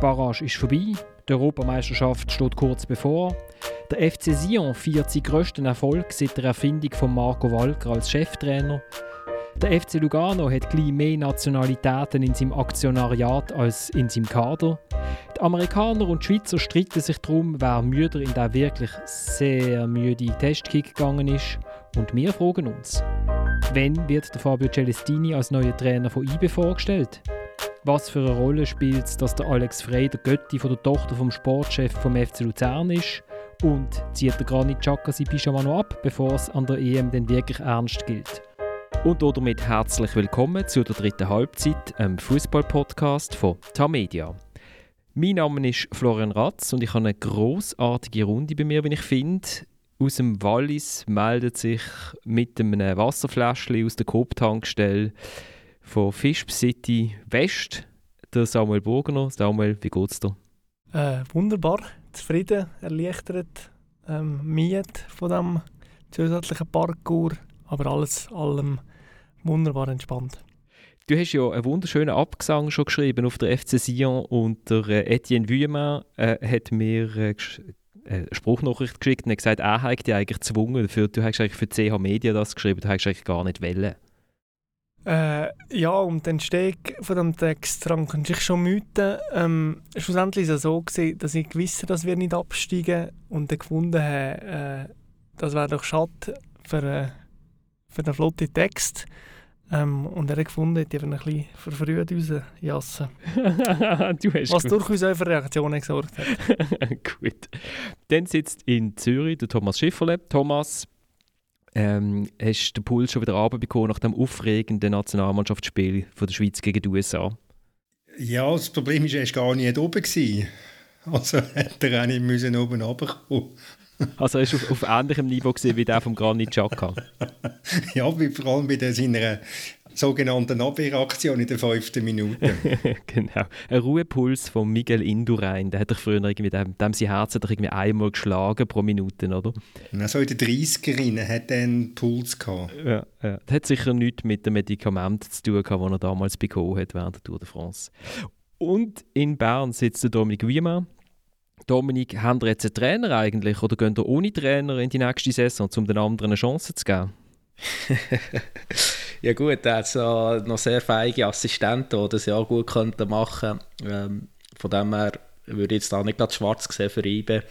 Barrage ist vorbei, die Europameisterschaft steht kurz bevor. Der FC Sion feiert seinen grössten Erfolg seit der Erfindung von Marco Walker als Cheftrainer. Der FC Lugano hat gleich mehr Nationalitäten in seinem Aktionariat als in seinem Kader. Die Amerikaner und die Schweizer streiten sich darum, wer müder in der wirklich sehr müde Testkick gegangen ist. Und wir fragen uns, wann wird der Fabio Celestini als neuer Trainer von IBE vorgestellt? Was für eine Rolle spielt es, dass der Alex Frey der Götti von der Tochter vom Sportchef vom FC Luzern ist? Und zieht der Granit Xhaka sein Pyjama noch ab, bevor es an der EM denn wirklich ernst gilt? Und damit herzlich willkommen zu der dritten Halbzeit, einem Fußball-Podcast von Tamedia. Mein Name ist Florian Ratz und ich habe eine großartige Runde bei mir, wie ich finde. Aus dem Wallis meldet sich mit einem Wasserfläschchen aus der Coop-Tankstelle von Fish City West der Samuel Burgener. Samuel, wie geht's dir? Äh, wunderbar, zufrieden, erleichtert, ähm, miet von dem zusätzlichen Parkour, aber alles allem wunderbar entspannt. Du hast ja einen wunderschönen Abgesang schon geschrieben auf der FC Sion und der äh, Etienne Vuillemin äh, hat mir äh, eine äh, Spruchnachricht geschickt und hat gesagt, er hat dich eigentlich gezwungen dafür. Du hast eigentlich für CH Media das geschrieben, du hast eigentlich gar nicht wollen. Äh, ja, um den Steg von dem Text dran kann ich schon mythen. Ähm, schlussendlich war es so, gewesen, dass ich wusste, dass wir nicht absteigen und dann gefunden habe, äh, das wäre doch schade für, äh, für den flotten Text. Ähm, und er hat gefunden, die haben ein bisschen verfrüht rausjassen. Was gut. durchaus auch für Reaktionen gesorgt hat. gut. Dann sitzt in Zürich der Thomas Schifferle. Thomas, ähm, hast du den Puls schon wieder runterbekommen nach dem aufregenden Nationalmannschaftsspiel von der Schweiz gegen die USA? Ja, das Problem war, er war gar nicht oben. Gewesen. Also hätte er auch nicht müssen oben runterkommen Also er war auf, auf ähnlichem Niveau wie der von Granit Xhaka? ja, vor allem bei der, seiner sogenannten Abwehraktion in der fünften Minute. genau. Ein Ruhepuls von Miguel Indurain, der hat doch früher irgendwie, dem, dem sein Herz hat irgendwie einmal geschlagen pro Minute, oder? So in den 30ern hat er einen Puls gehabt. Ja, ja. Das hat sicher nichts mit dem Medikament zu tun gehabt, das er damals bekommen hat während der Tour de France. Und in Bern sitzt der Dominik Wiemann. Dominik, haben ihr jetzt einen Trainer eigentlich oder gehen ihr ohne Trainer in die nächste Saison, um den anderen eine Chance zu geben? ja gut, er hat noch sehr feige Assistenten, die das ja auch gut könnten machen ähm, Von dem her würde ich jetzt da nicht gerade schwarz sehen für IBE.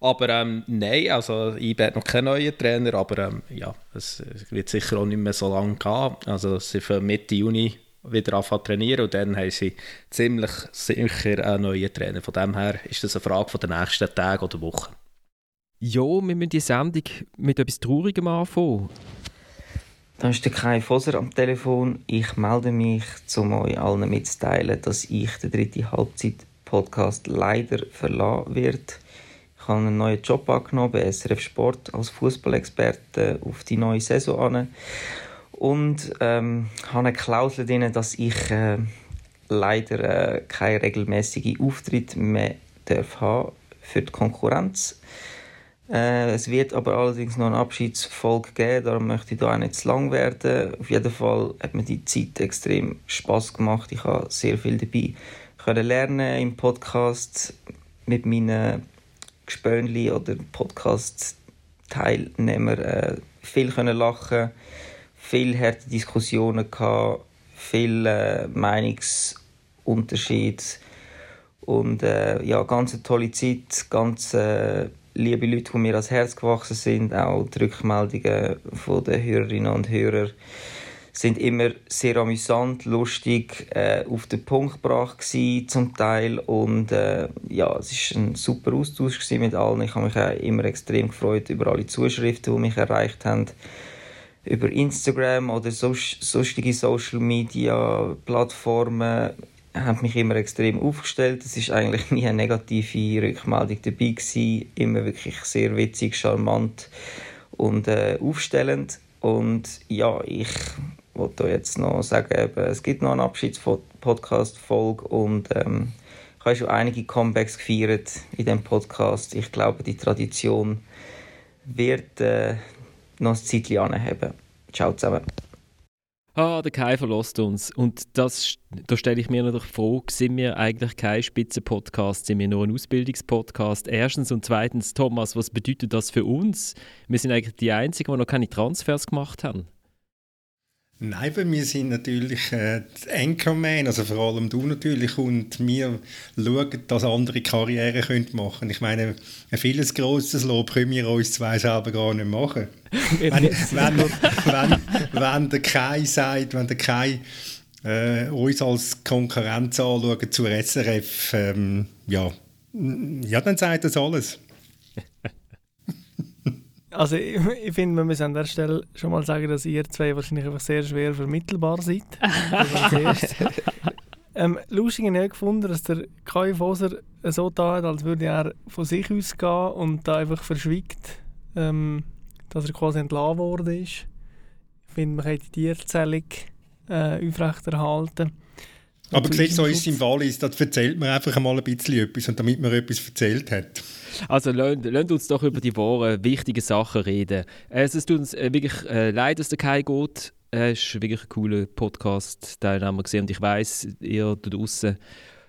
Aber ähm, nein, also IBE hat noch keinen neuen Trainer, aber ähm, ja, es, wird sicher auch nicht mehr so lange gehen. Also sie fangen Mitte Juni wieder anfangen trainieren und dann haben sie ziemlich sicher einen neuen Trainer. Von dem her ist das eine Frage von den nächsten Tagen oder Wochen. Ja, wir müssen die Sendung mit etwas Traurigem anfangen. Da ist der Kai Foser am Telefon. Ich melde mich, um euch allen mitzuteilen, dass ich den dritten Halbzeit-Podcast leider verlassen wird. Ich habe einen neuen Job angenommen bei SRF Sport als Fußballexperte auf die neue Saison an und ähm, habe eine Klausel drin, dass ich äh, leider äh, keine regelmäßigen Auftritte mehr darf haben für die Konkurrenz. Äh, es wird aber allerdings noch eine Abschiedsfolge geben, darum möchte ich da auch nicht zu lang werden. Auf jeden Fall hat mir die Zeit extrem Spaß gemacht. Ich habe sehr viel dabei können lernen im Podcast mit meinen Gespönli oder Podcast-Teilnehmern äh, viel können lachen, viel harte Diskussionen gehabt, viel äh, Meinungsunterschied und äh, ja, ganz eine tolle Zeit, ganz äh, liebe Leute, die mir ans Herz gewachsen sind, auch die Rückmeldungen von den Hörerinnen und Hörern sind immer sehr amüsant, lustig, äh, auf den Punkt gebracht gewesen, zum Teil. Und äh, ja, es ist ein super Austausch mit allen. Ich habe mich auch immer extrem gefreut über alle Zuschriften, die mich erreicht haben. Über Instagram oder so, sonstige Social Media Plattformen haben mich immer extrem aufgestellt. Es ist eigentlich nie eine negative Rückmeldung dabei gewesen. Immer wirklich sehr witzig, charmant und äh, aufstellend. Und ja, ich wollte jetzt noch sagen, eben, es gibt noch eine Abschiedspodcast-Folge und ähm, ich habe schon einige Comebacks gefeiert in dem Podcast. Ich glaube, die Tradition wird äh, noch ein Zeitchen anheben. Ciao zusammen. Ah, der Kai verlässt uns. Und das, da stelle ich mir natürlich die Frage, sind wir eigentlich kein Spitzenpodcast, sind wir nur ein Ausbildungspodcast? Erstens und zweitens, Thomas, was bedeutet das für uns? Wir sind eigentlich die Einzigen, die noch keine Transfers gemacht haben. Nein, bei mir sind natürlich äh, die Anchorman, also vor allem du natürlich, und wir schauen, dass andere Karriere können machen Ich meine, ein vieles grosses Lob können wir uns zwei selber gar nicht machen. wenn, wenn, wenn, wenn der Kai sagt, wenn der Kai äh, uns als Konkurrenz anschaut zur SRF, ähm, ja, ja, dann sagt das alles. Also ich, ich finde, wir müssen an der Stelle schon mal sagen, dass ihr zwei wahrscheinlich einfach sehr schwer vermittelbar seid. ähm, lustig habe ich gefunden, dass der Kai Foser so da hat, als würde er von sich ausgehen und da einfach verschwiegt, ähm, dass er quasi entlassen worden ist. Ich finde, man kann die Tierzählung äh, aufrechterhalten. Aber siehst du, so im Wallis, das erzählt man einfach mal ein bisschen etwas und damit man etwas erzählt hat. Also lasst uns doch über die wahren, wichtigen Sachen reden. Also, es tut uns äh, wirklich äh, leid, dass der Kai geht. Er ist wirklich ein cooler Podcast-Teilnehmer und ich weiß, ihr da draußen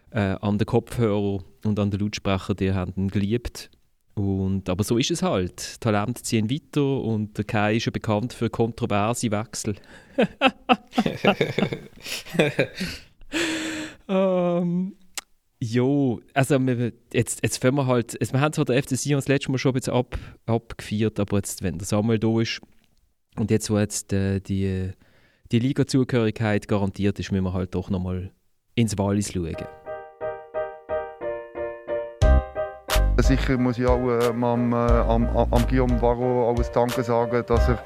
äh, an den Kopfhörer und an den Lautsprecher, die haben ihn geliebt. Und, aber so ist es halt. Talente ziehen weiter und der Kai ist ja bekannt für kontroverse Wechsel. ähm, Jo, also wir, jetzt, jetzt fangen wir halt, wir haben zwar der FC Sion das letzte Mal schon ein bisschen ab, abgefeiert, aber jetzt, wenn der Samuel da ist und jetzt, wo jetzt äh, die, die Liga-Zugehörigkeit garantiert ist, müssen wir halt doch nochmal ins Wallis schauen. Sicher muss ich auch äh, am, am, am Guillaume Varro ein Danke sagen, dass er,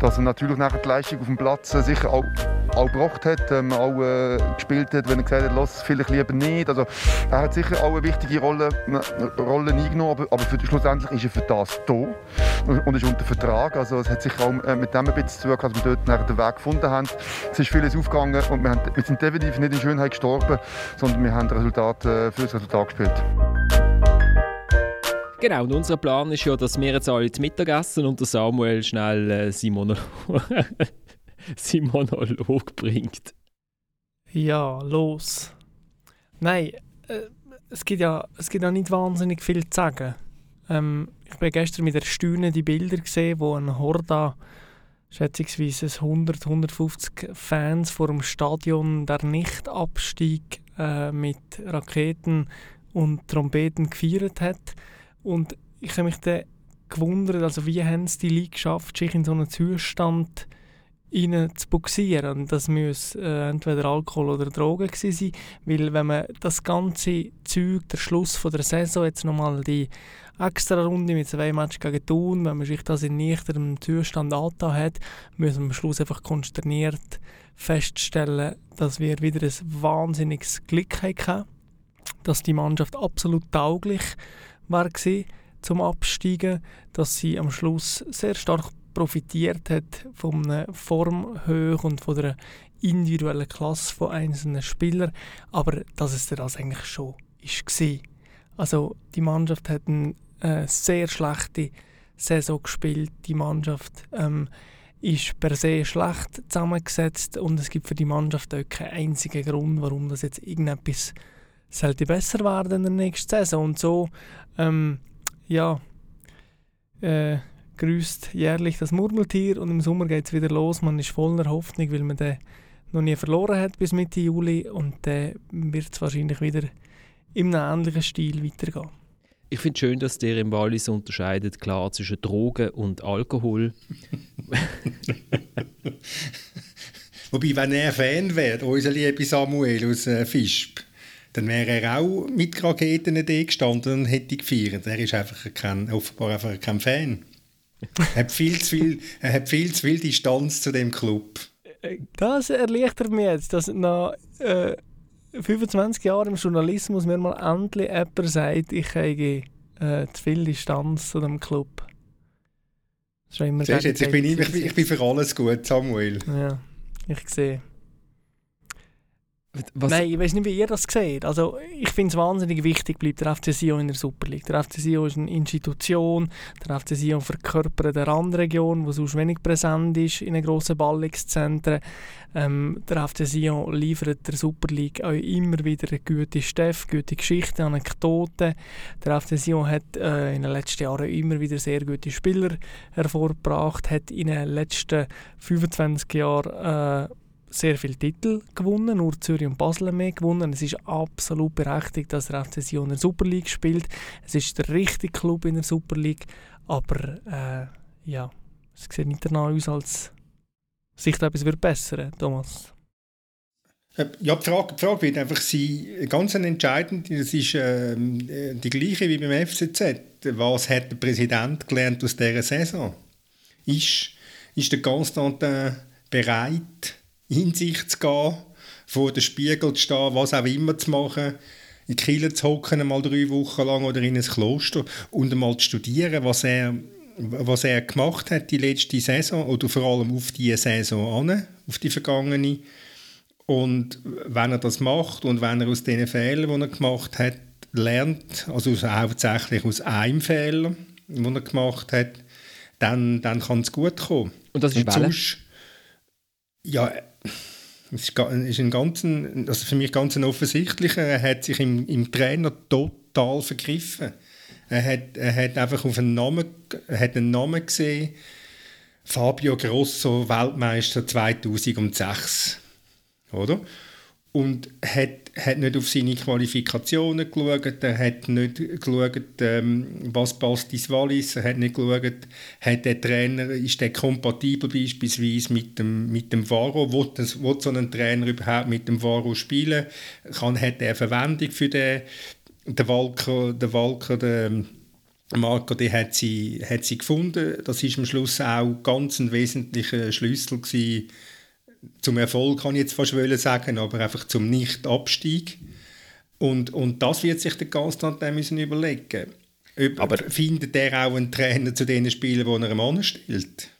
dass er natürlich nach der Leistung auf dem Platz äh, sicher auch, auch gebracht hat, ähm, auch äh, gespielt hat, wenn er gesagt hat, lass vielleicht lieber nicht. Also, er hat sicher auch eine wichtige Rolle, äh, Rolle eingenommen, aber, aber für, schlussendlich ist er für das da und, ist unter Vertrag. Also es hat sicher auch äh, mit dem ein bisschen zu tun, dass wir dort nachher den Weg gefunden haben. Es ist vieles aufgegangen und wir, haben, wir sind definitiv nicht in Schönheit gestorben, sondern wir haben Resultat, für das Resultat gespielt. Genau, und unser Plan ist ja, dass wir jetzt alle zu Mittag essen und der Samuel schnell äh, seinen, Monolog, seinen Monolog bringt. Ja, los. Nein, äh, es, gibt ja, es gibt ja nicht wahnsinnig viel zu sagen. Ähm, ich habe gestern mit Erstaunen die Bilder gesehen, wo ein Horda schätzungsweise 100, 150 Fans vor dem Stadion der Nichtabstieg äh, mit Raketen und Trompeten gefeiert hat. Und ich habe mich dann gewundert, also wie haben es die Leute geschafft, sich in so einen Zustand zu buxieren. Und das muss äh, entweder Alkohol oder Drogen gewesen sein, weil wenn man das ganze Zeug, der Schluss von der Saison, jetzt nochmal die extra Runde mit zwei Matches gegen Thun, wenn man sich das in nüchternem Zustand angetan hat, muss man am Schluss einfach konsterniert feststellen, dass wir wieder ein wahnsinniges Glück hatten, dass die Mannschaft absolut tauglich war zum Absteigen, dass sie am Schluss sehr stark profitiert hat von einer Formhöhe und von der individuellen Klasse von einzelnen Spielern, aber dass es das eigentlich schon war. Also die Mannschaft hat eine äh, sehr schlechte Saison gespielt. Die Mannschaft ähm, ist per se schlecht zusammengesetzt und es gibt für die Mannschaft auch keinen einzigen Grund, warum das jetzt irgendetwas sollte besser werden in der nächsten Saison. Und so, ähm, ja, äh, grüßt jährlich das Murmeltier und im Sommer geht es wieder los. Man ist voller Hoffnung, weil man den noch nie verloren hat bis Mitte Juli und dann wird es wahrscheinlich wieder einem ähnlichen Stil weitergehen. Ich finde es schön, dass der im Wallis unterscheidet klar zwischen Drogen und Alkohol. Wobei, wenn er Fan wäre, unser lieber Samuel aus äh, Fischb, dann wäre er auch mit Raketen da gestanden und hätte gefeiert. Er ist einfach kein, offenbar einfach kein Fan. er, hat viel zu viel, er hat viel zu viel Distanz zu dem Club. Das erleichtert mich jetzt, dass nach äh, 25 Jahren im Journalismus mir mal endlich jemand sagt, ich habe äh, zu viel Distanz zu dem Club. Das ist immer jetzt, ich, bin, ich, ich bin für alles gut, Samuel. Ja, ich sehe. Was? Nein, ich weiß nicht, wie ihr das seht. Also, ich finde es wahnsinnig wichtig, bleibt der FC Sion in der Super League. Der FC Sion ist eine Institution, der FC Sion verkörpert eine Randregion, die sonst wenig präsent ist in den grossen Ballungszentren. Ähm, der FC Sion liefert der Super League auch immer wieder gute Steff, gute Geschichten, Anekdoten. Der FC Sion hat äh, in den letzten Jahren immer wieder sehr gute Spieler hervorgebracht, hat in den letzten 25 Jahren äh, sehr viele Titel gewonnen, nur Zürich und Basel mehr gewonnen. Es ist absolut berechtigt, dass der FC Sion in der Super League spielt. Es ist der richtige Club in der Super League, aber äh, ja, es sieht nicht danach aus, als sich da etwas wird bessern, Thomas. Äh, ja, die Frage, die Frage wird einfach sein, ganz entscheidend, das ist äh, die gleiche wie beim FCZ. Was hat der Präsident gelernt aus dieser Saison? Ist, ist der Constantin bereit, in sich zu gehen, vor dem Spiegel zu stehen, was auch immer zu machen, in Kiel zu hocken, mal drei Wochen lang oder in ein Kloster und einmal zu studieren, was er, was er gemacht hat die letzte Saison oder vor allem auf die Saison an, auf die vergangene. Und wenn er das macht und wenn er aus den Fehlern, die er gemacht hat, lernt, also hauptsächlich aus einem Fehler, den er gemacht hat, dann, dann kann es gut kommen. Und das ist und ja, es ist, ein ganzen, also für mich ganz ein offensichtlicher. Er hat sich im, im Trainer total vergriffen. Er hat, er hat einfach auf einen Namen, er hat einen Namen gesehen. Fabio Grosso, Weltmeister 2006. Oder? und hat, hat nicht auf seine Qualifikationen geschaut, er hat nicht geschaut, ähm, was passt ins Wallis, er hat nicht geschaut, hat der Trainer, ist der kompatibel beispielsweise mit dem, mit dem Varo, will, das, will so ein Trainer überhaupt mit dem Varo spielen, kann, hat er Verwendung für den, der Walker, der Walker, der Marco, die hat sie, hat sie gefunden, das ist am Schluss auch ganz ein wesentlicher Schlüssel gewesen, zum Erfolg kann ich jetzt fast sagen, aber einfach zum Nicht-Abstieg. Und, und das wird sich der Konstantin müssen überlegen. aber findet er auch einen Trainer zu den Spielen, die er ihm anstellt?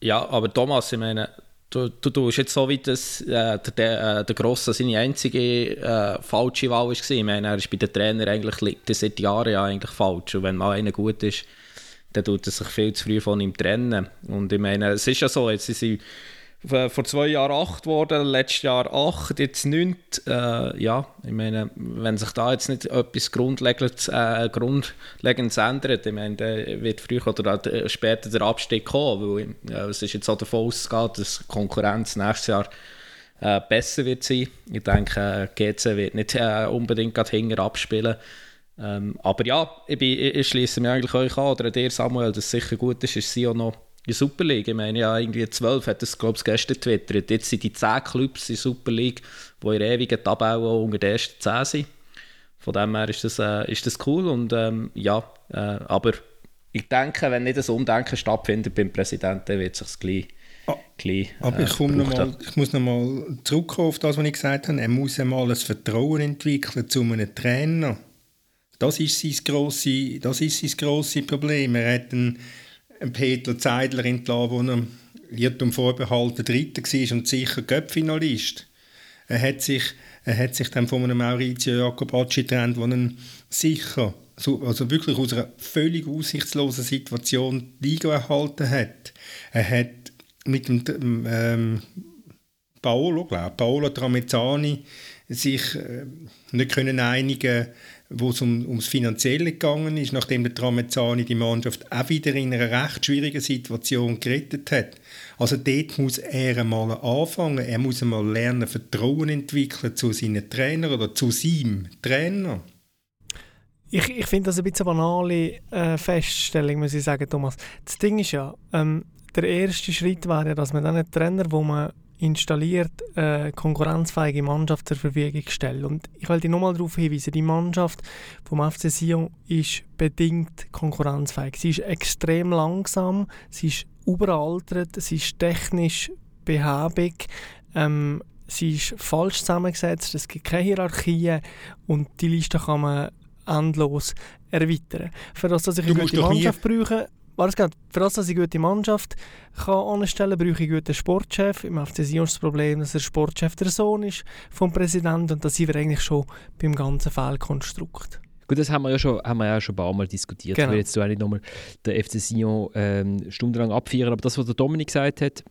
Ja, aber Thomas, ich meine, du, du tust jetzt so wie das, äh, der, der, äh, der Grosse seine einzige äh, falsche Wahl war. Ich meine, er ist bei den Trainern eigentlich liegt seit Jahren ja eigentlich falsch. Und wenn mal einer gut ist, dann tut er sich viel zu früh von ihm trennen. Und ich meine, es ist ja so, jetzt sind sie vor zwei Jahren acht geworden, letztes Jahr acht, jetzt neun. Äh, ja, ich meine, wenn sich da jetzt nicht etwas Grundlegendes, äh, Grundlegendes ändert, ich meine, dann wird früher oder später der Abstieg kommen, weil äh, es ist jetzt auch davon ausgegangen, dass Konkurrenz nächstes Jahr äh, besser wird sein. Ich denke, äh, GC wird nicht äh, unbedingt gerade hinten abspielen. Ähm, aber ja, ich, ich, ich schließe mich eigentlich euch an, oder dir Samuel, dass es sicher gut ist, ist sie auch noch die Super League. Ich meine, ja, irgendwie 12 hat es, glaube ich, gestern getwittert. Jetzt sind die 10 Clubs in der Super League, die in ewigen Tabellen unter den ersten 10 sind. Von dem her ist das, äh, ist das cool. Und ähm, ja, äh, aber ich denke, wenn nicht das Umdenken stattfindet beim Präsidenten, wird es sich gleich Ah, gleich, aber ich, äh, noch mal, ich muss nochmal zurückkommen auf das, was ich gesagt habe. Er muss einmal ein Vertrauen entwickeln zu einem Trainer. Das ist sein grosses, das ist sein grosses Problem. Er hat einen, Peter Zeidler entlassen, wo er Irrtum vorbehalten Dritter war und sicher Göppfinalist. Er hat sich, er hat sich dann von einem Maurizio Jacobacci getrennt, der ihn sicher, also wirklich aus einer völlig aussichtslosen Situation die Liga erhalten hat. Er hat mit dem ähm, Paolo, glaube Paolo Tramezzani sich äh, nicht können einigen wo es um, ums Finanzielle gegangen ist, nachdem der Tramezzani die Mannschaft auch wieder in einer recht schwierigen Situation gerettet hat. Also dort muss er einmal anfangen. Er muss einmal lernen, Vertrauen entwickeln zu seinen Trainern oder zu seinem Trainer. Ich, ich finde das ein bisschen banale äh, Feststellung, muss ich sagen, Thomas. Das Ding ist ja, ähm, der erste Schritt wäre ja, dass man dann einen Trainer, wo man installiert, eine konkurrenzfähige Mannschaft zur Verfügung stellt. Und ich will dich nochmal darauf hinweisen, die Mannschaft vom FC Sion ist bedingt konkurrenzfähig. Sie ist extrem langsam, sie ist überaltert, sie ist technisch behäbig, ähm, sie ist falsch zusammengesetzt, es gibt keine Hierarchie und die Liste kann man endlos erweitern. Für das, dass ich gute Mannschaft brauche, war es für das, dass ich eine gute Mannschaft kann anstellen kann, brauche ich einen guten Sportchef. Im FC Sion ist das Problem, dass der Sportchef der Sohn ist vom Präsidenten und da sind wir eigentlich schon beim ganzen Fehlkonstrukt. Gut, das haben wir ja schon, haben wir ja schon ein paar Mal diskutiert. Genau. Ich will jetzt so nicht nochmal den FC Sion ähm, stundenlang abfeiern, aber das, was der Dominik gesagt hat,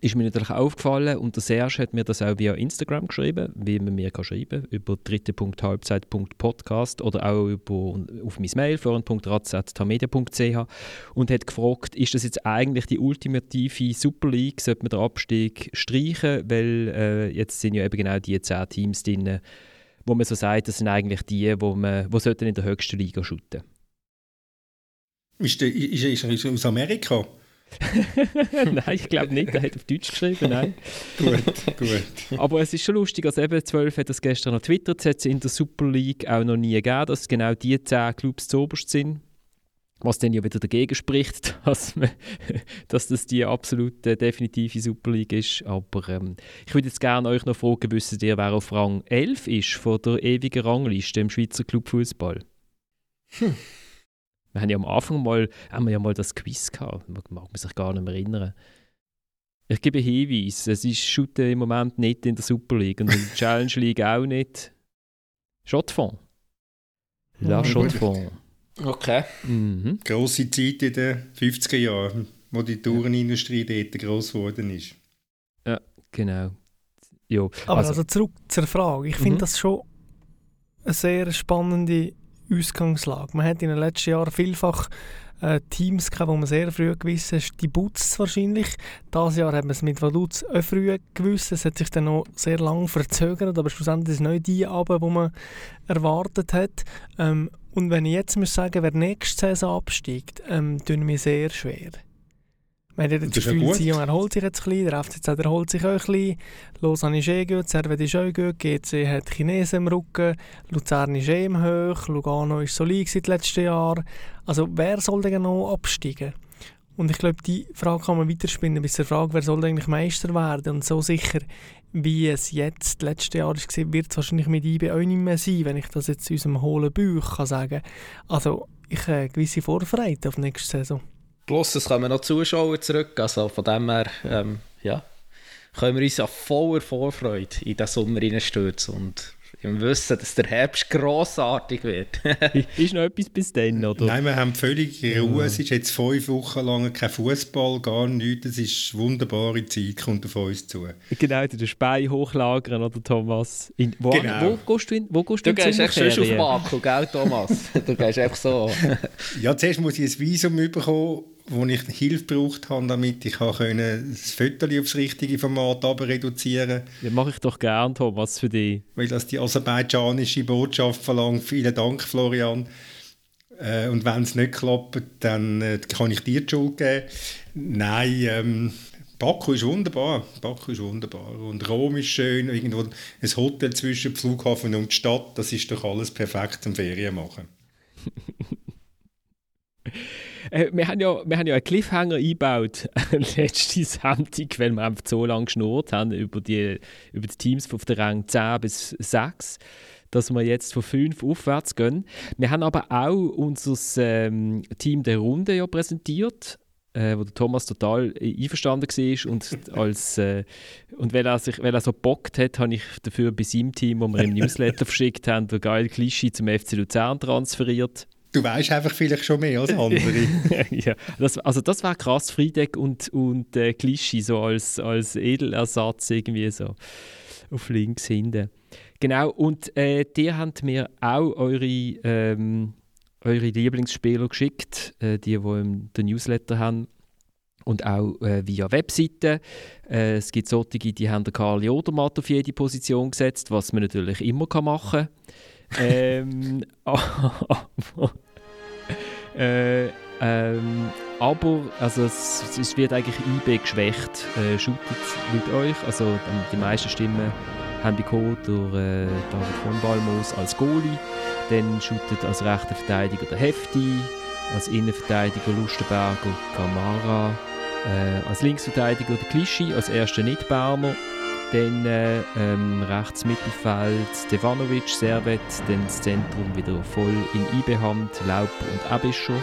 ist mir natürlich aufgefallen und der Serge hat mir das auch via Instagram geschrieben, wie man mir kann schreiben über dritte.halbzeit.podcast oder auch über, auf mein Mail florian.ratz.tamedia.ch und hat gefragt, ist das jetzt eigentlich die ultimative Super League, sollte man den Abstieg streichen, weil äh, jetzt sind ja eben genau die zehn Teams drin, wo man so sagt, das sind eigentlich die, wo man, wo sollten in der höchsten Liga shooten. Ist, der, ist, ist er aus Amerika? Nein, ich glaube nicht. Er hat auf Deutsch geschrieben, nein. gut, gut. Aber es ist schon lustig, als eben 12 hat das gestern noch twittert, es hat in der Super League auch noch nie gegeben, dass genau die 10 Clubs zu oberst sind. Was dann ja wieder dagegen spricht, dass, man, dass das die absolute definitive Super League ist. Aber ähm, ich würde jetzt gerne euch noch fragen, wisst ihr, wer auf Rang 11 ist von der ewigen Rangliste im Schweizer Clubfußball? Hm. Wir haben ja am Anfang mal, haben wir ja mal das Quiz gehabt. Man mag man sich gar nicht mehr erinnern. Ich gebe Hinweis, es ist Shooter im Moment nicht in der Super League und in der Challenge League auch nicht. Shotfond. La oh, Shotfond. Okay. Mhm. Grosse Zeit in den 50er Jahren, wo die Tourenindustrie dort gross geworden ist. Ja, genau. Jo. Aber also, also zurück zur Frage. Ich finde mhm. das schon eine sehr spannende Ausgangslage. Man hat in den letzten Jahren vielfach äh, Teams gehabt, wo man sehr früh gewusst hat, die Butz wahrscheinlich. Dieses Jahr hat man es mit Vaduz auch früh gewusst. Es hat sich dann noch sehr lange verzögert, aber schlussendlich ist es nicht die Abend, die man erwartet hat. Ähm, und wenn ich jetzt muss sagen, wer nächste Saison absteigt, ähm, tun mir sehr schwer. Man hat jetzt das Gefühl, Sion erholt sich jetzt ein bisschen, der FCZ erholt sich auch ein bisschen. Lausanne ist eh gut, Servet ist auch gut, GC hat Chinesen im Rücken, Luzern ist eh im Hoch, Lugano ist solid seit letzten Jahr. Also wer soll denn noch absteigen? Und ich glaube, die Frage kann man weiterspinnen bis zur Frage, wer soll eigentlich Meister werden? Und so sicher, wie es jetzt letztes Jahr war, wird es wahrscheinlich mit IB auch nicht mehr sein, wenn ich das jetzt unserem hohlen Bauch kann sagen Also ich habe eine gewisse Vorfreude auf nächste Saison. Plus, es kommen noch Zuschauer zurück. Also von dem her, ähm, ja, können wir uns ja voller Vorfreude in den Sommer reinstürzen und im Wissen, dass der Herbst grossartig wird. ist noch etwas bis dann, oder? Nein, wir haben völlig Ruhe. Es ist jetzt fünf Wochen lang kein Fußball, gar nichts. Es ist eine wunderbare Zeit, kommt auf uns zu. Genau, den Spein hochlagern, oder Thomas? In, wo, genau. wo gehst du in, wo gehst du, du gehst echt schon auf Baku, gell, Thomas? du gehst einfach so. ja, zuerst muss ich ein Visum bekommen wo ich Hilfe gebraucht habe, damit ich können, das Foto aufs richtige Format reduzieren konnte. Ja, mache ich doch gerne, Thomas, für dich. Weil das die aserbaidschanische Botschaft verlangt. Vielen Dank, Florian. Äh, und wenn es nicht klappt, dann äh, kann ich dir die Schuld geben. Nein, ähm, Baku ist wunderbar. Baku ist wunderbar. Und Rom ist schön. Irgendwo ein Hotel zwischen dem Flughafen und der Stadt. Das ist doch alles perfekt zum Ferien machen. Äh, wir, haben ja, wir haben ja einen Cliffhanger eingebaut letzte Sendung, weil wir einfach so lange geschnurrt haben über die, über die Teams auf der Rang 10 bis 6 dass wir jetzt von 5 aufwärts gehen. Wir haben aber auch unser ähm, Team der Runde ja präsentiert, äh, wo der Thomas total einverstanden war und als äh, und weil er sich weil er so bockt hat, habe ich dafür bei seinem Team, wo wir im Newsletter verschickt haben, der geile Klischee zum FC Luzern transferiert. Du weißt einfach vielleicht schon mehr als andere. ja, das, also das war krass, Friedeck und, und äh, Klischee so als, als Edelersatz irgendwie so auf links hinten. Genau, und äh, die habt mir auch eure, ähm, eure Lieblingsspieler geschickt, äh, die, die im, den Newsletter haben und auch äh, via Webseite. Äh, es gibt solche, die haben den Karl Odermatt auf jede Position gesetzt, was man natürlich immer kann machen kann. ähm, Äh, ähm, aber also es, es, wird eigentlich IB geschwächt. Äh, shootet mit euch. Also die meisten Stimmen haben bekommen durch äh, David von Balmos als Goalie. Dann shootet als rechter Verteidiger der Hefti, als Innenverteidiger Lustenberger Kamara, äh, als Linksverteidiger der Klischi, als erster Nicht-Berner. Dann äh, ähm, rechts Mittelfeld Stevanovic, Servet, dann das Zentrum wieder voll in IB-Hand, Laub und Abischer.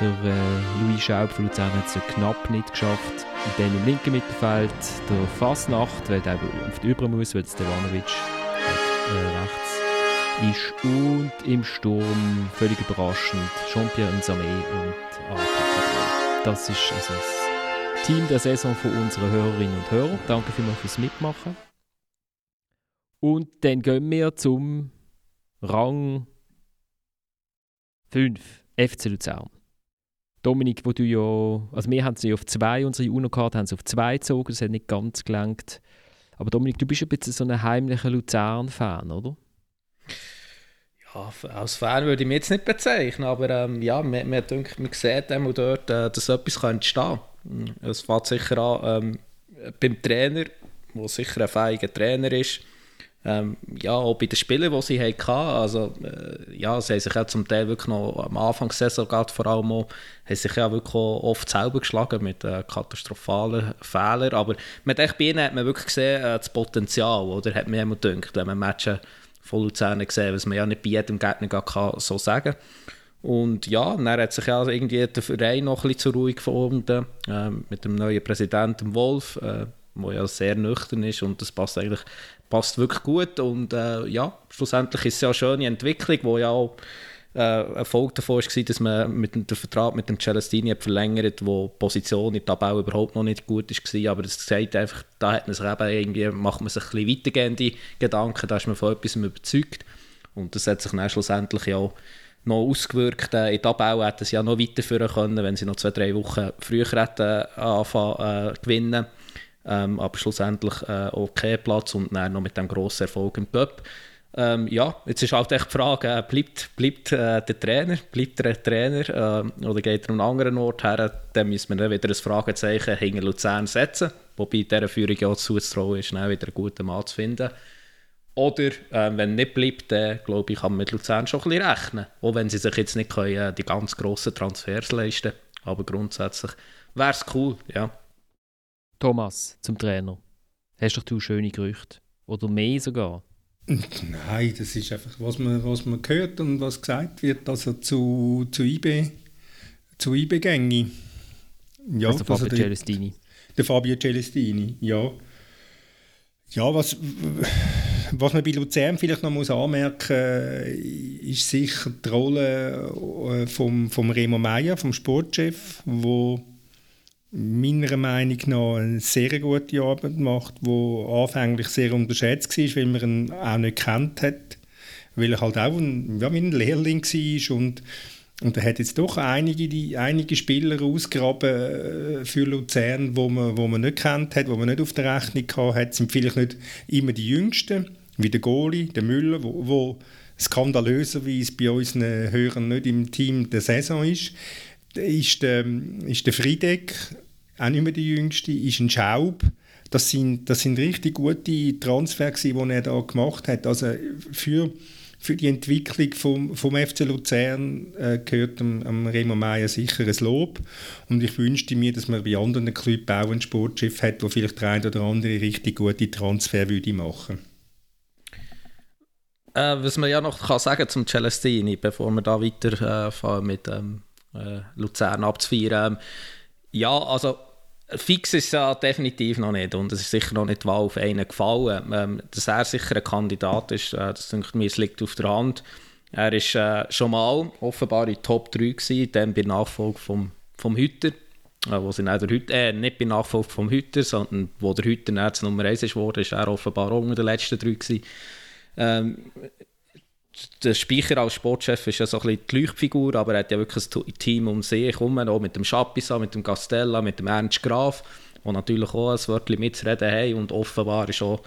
Der äh, Louis Schaub von Luzern hat es knapp nicht geschafft. Und dann im linken Mittelfeld der Fasnacht, weil der auf die Über muss, weil Stevanovic äh, rechts ist. Und im Sturm, völlig überraschend, Jean-Pierre Nzame und Arthur Das ist also Team der Saison von unseren Hörerinnen und Hörern. Danke vielmals fürs Mitmachen. Und dann gehen wir zum Rang 5, FC Luzern. Dominik, wo du ja, also wir haben sie auf zwei, unsere UNO-Karte haben sie auf zwei gezogen, das hat nicht ganz gelangt. Aber Dominik, du bist ein bisschen so ein heimlicher Luzern-Fan, oder? Ja, als Fan würde ich mich jetzt nicht bezeichnen, aber ähm, ja, man, man, denkt, man sieht dort, äh, dass etwas entstehen kann. Es fängt sicher an ähm, beim Trainer, der sicher ein fähiger Trainer ist, ähm, ja, auch bei den Spielen, die sie hatten, also äh, ja, sie haben sich ja zum Teil wirklich noch am Anfang der Saison gerade vor allem auch, haben sich ja wirklich oft selber geschlagen mit äh, katastrophalen Fehlern, aber mit echt bei ihnen hat man wirklich gesehen, äh, das Potenzial, oder, hat man immer gedacht, wenn man Matches von Luzern gesehen was man ja nicht bei jedem Gegner kann, so sagen und ja, dann hat sich ja irgendwie der Verein noch ein bisschen zur Ruhe gefunden, äh, mit dem neuen Präsidenten Wolf, äh, der ja sehr nüchtern ist und das passt eigentlich passt wirklich gut. Und äh, ja, schlussendlich ist es ja eine schöne Entwicklung, wo ja auch äh, Erfolg davon war, dass man mit dem, den Vertrag mit dem Celestini hat verlängert wo die Position in der Tabelle überhaupt noch nicht gut war, aber das zeigt einfach, da hat man sich eben irgendwie, macht man sich ein bisschen weitergehende Gedanken, da ist man von etwas überzeugt. Und das hat sich dann schlussendlich ja auch noch ausgewirkt. Äh, in der Tabelle hätten sie ja noch weiterführen können, wenn sie noch zwei, drei Wochen früher hätten anfangen äh, gewinnen ähm, aber schlussendlich äh, okay Platz und dann noch mit dem grossen Erfolg im Cup. Ähm, ja, jetzt ist halt echt die Frage, äh, bleibt, bleibt äh, der Trainer, bleibt der Trainer äh, oder geht er an einen anderen Ort her, dann müssen wir dann wieder ein Fragezeichen hinter Luzern setzen, wobei dieser Führung ja zuzutrauen ist, dann wieder einen guten Mann zu finden. Oder äh, wenn nicht bleibt, dann glaube ich, kann man mit Luzern schon ein bisschen rechnen, auch wenn sie sich jetzt nicht können, äh, die ganz grossen Transfers leisten können, aber grundsätzlich wäre es cool, ja. Thomas, zum Trainer. Hast doch du schöne Gerüchte? Oder mehr sogar? Nein, das ist einfach, was man, was man hört und was gesagt wird, dass er zu, zu IB, zu IB gänge. Ja, also Fabio der, Celestini. Der Fabio Celestini, ja. Ja, was, was man bei Luzern vielleicht noch muss anmerken muss, ist sicher die Rolle äh, vom, vom Remo Meier, vom Sportchef, wo meiner Meinung nach eine sehr gute Arbeit macht, die anfänglich sehr unterschätzt war, weil man ihn auch nicht kennt hat, weil er halt auch ein, ja, ein Lehrling war und und er hat jetzt doch einige, die, einige Spieler ausgraben äh, für Luzern, wo man, wo man nicht kennt hat, wo man nicht auf der Rechnung gehabt hat, sind vielleicht nicht immer die Jüngsten, wie der Goalie, der Müller, wo, wo skandalöserweise bei unseren Hörern nicht im Team der Saison ist. Ist der, ist der Friedeck auch nicht mehr der Jüngste, ist ein Schaub. Das sind, das sind richtig gute Transfers, die er da gemacht hat. Also für, für die Entwicklung vom, vom FC Luzern äh, gehört dem, dem Remo Meier sicher ein Lob. Und ich wünschte mir, dass man bei anderen Clubs auch ein Sportschiff hat, wo vielleicht der eine oder andere richtig gute Transfer würde machen äh, Was man ja noch kann sagen zum Celestini, bevor wir da weiterfahren äh, mit ähm, äh, Luzern abzufeiern. Ähm, ja, also fix ist ja definitiv noch nicht und es ist sicher noch nicht die Wahl auf einen gefallen. Ähm, dass er sicher ein Kandidat ist, äh, das denke mir, es liegt auf der Hand. Er war äh, schon mal offenbar in Top 3 gewesen, dann bei Nachfolge vom, vom Hütter, äh, wo sie der Hütter, äh, nicht bei Nachfolge vom Hütter, sondern wo der Hütter jetzt Nummer 1 ist geworden, ist er offenbar unter den letzten drei gewesen. Ähm, der Speicher als Sportchef ist ja so ein bisschen die Leuchtfigur, aber er hat ja wirklich ein Team um sich herum, auch mit dem Schapisa, mit dem Castella, mit dem Ernst Graf, die natürlich auch ein Wörtchen mitzureden haben und offenbar ist auch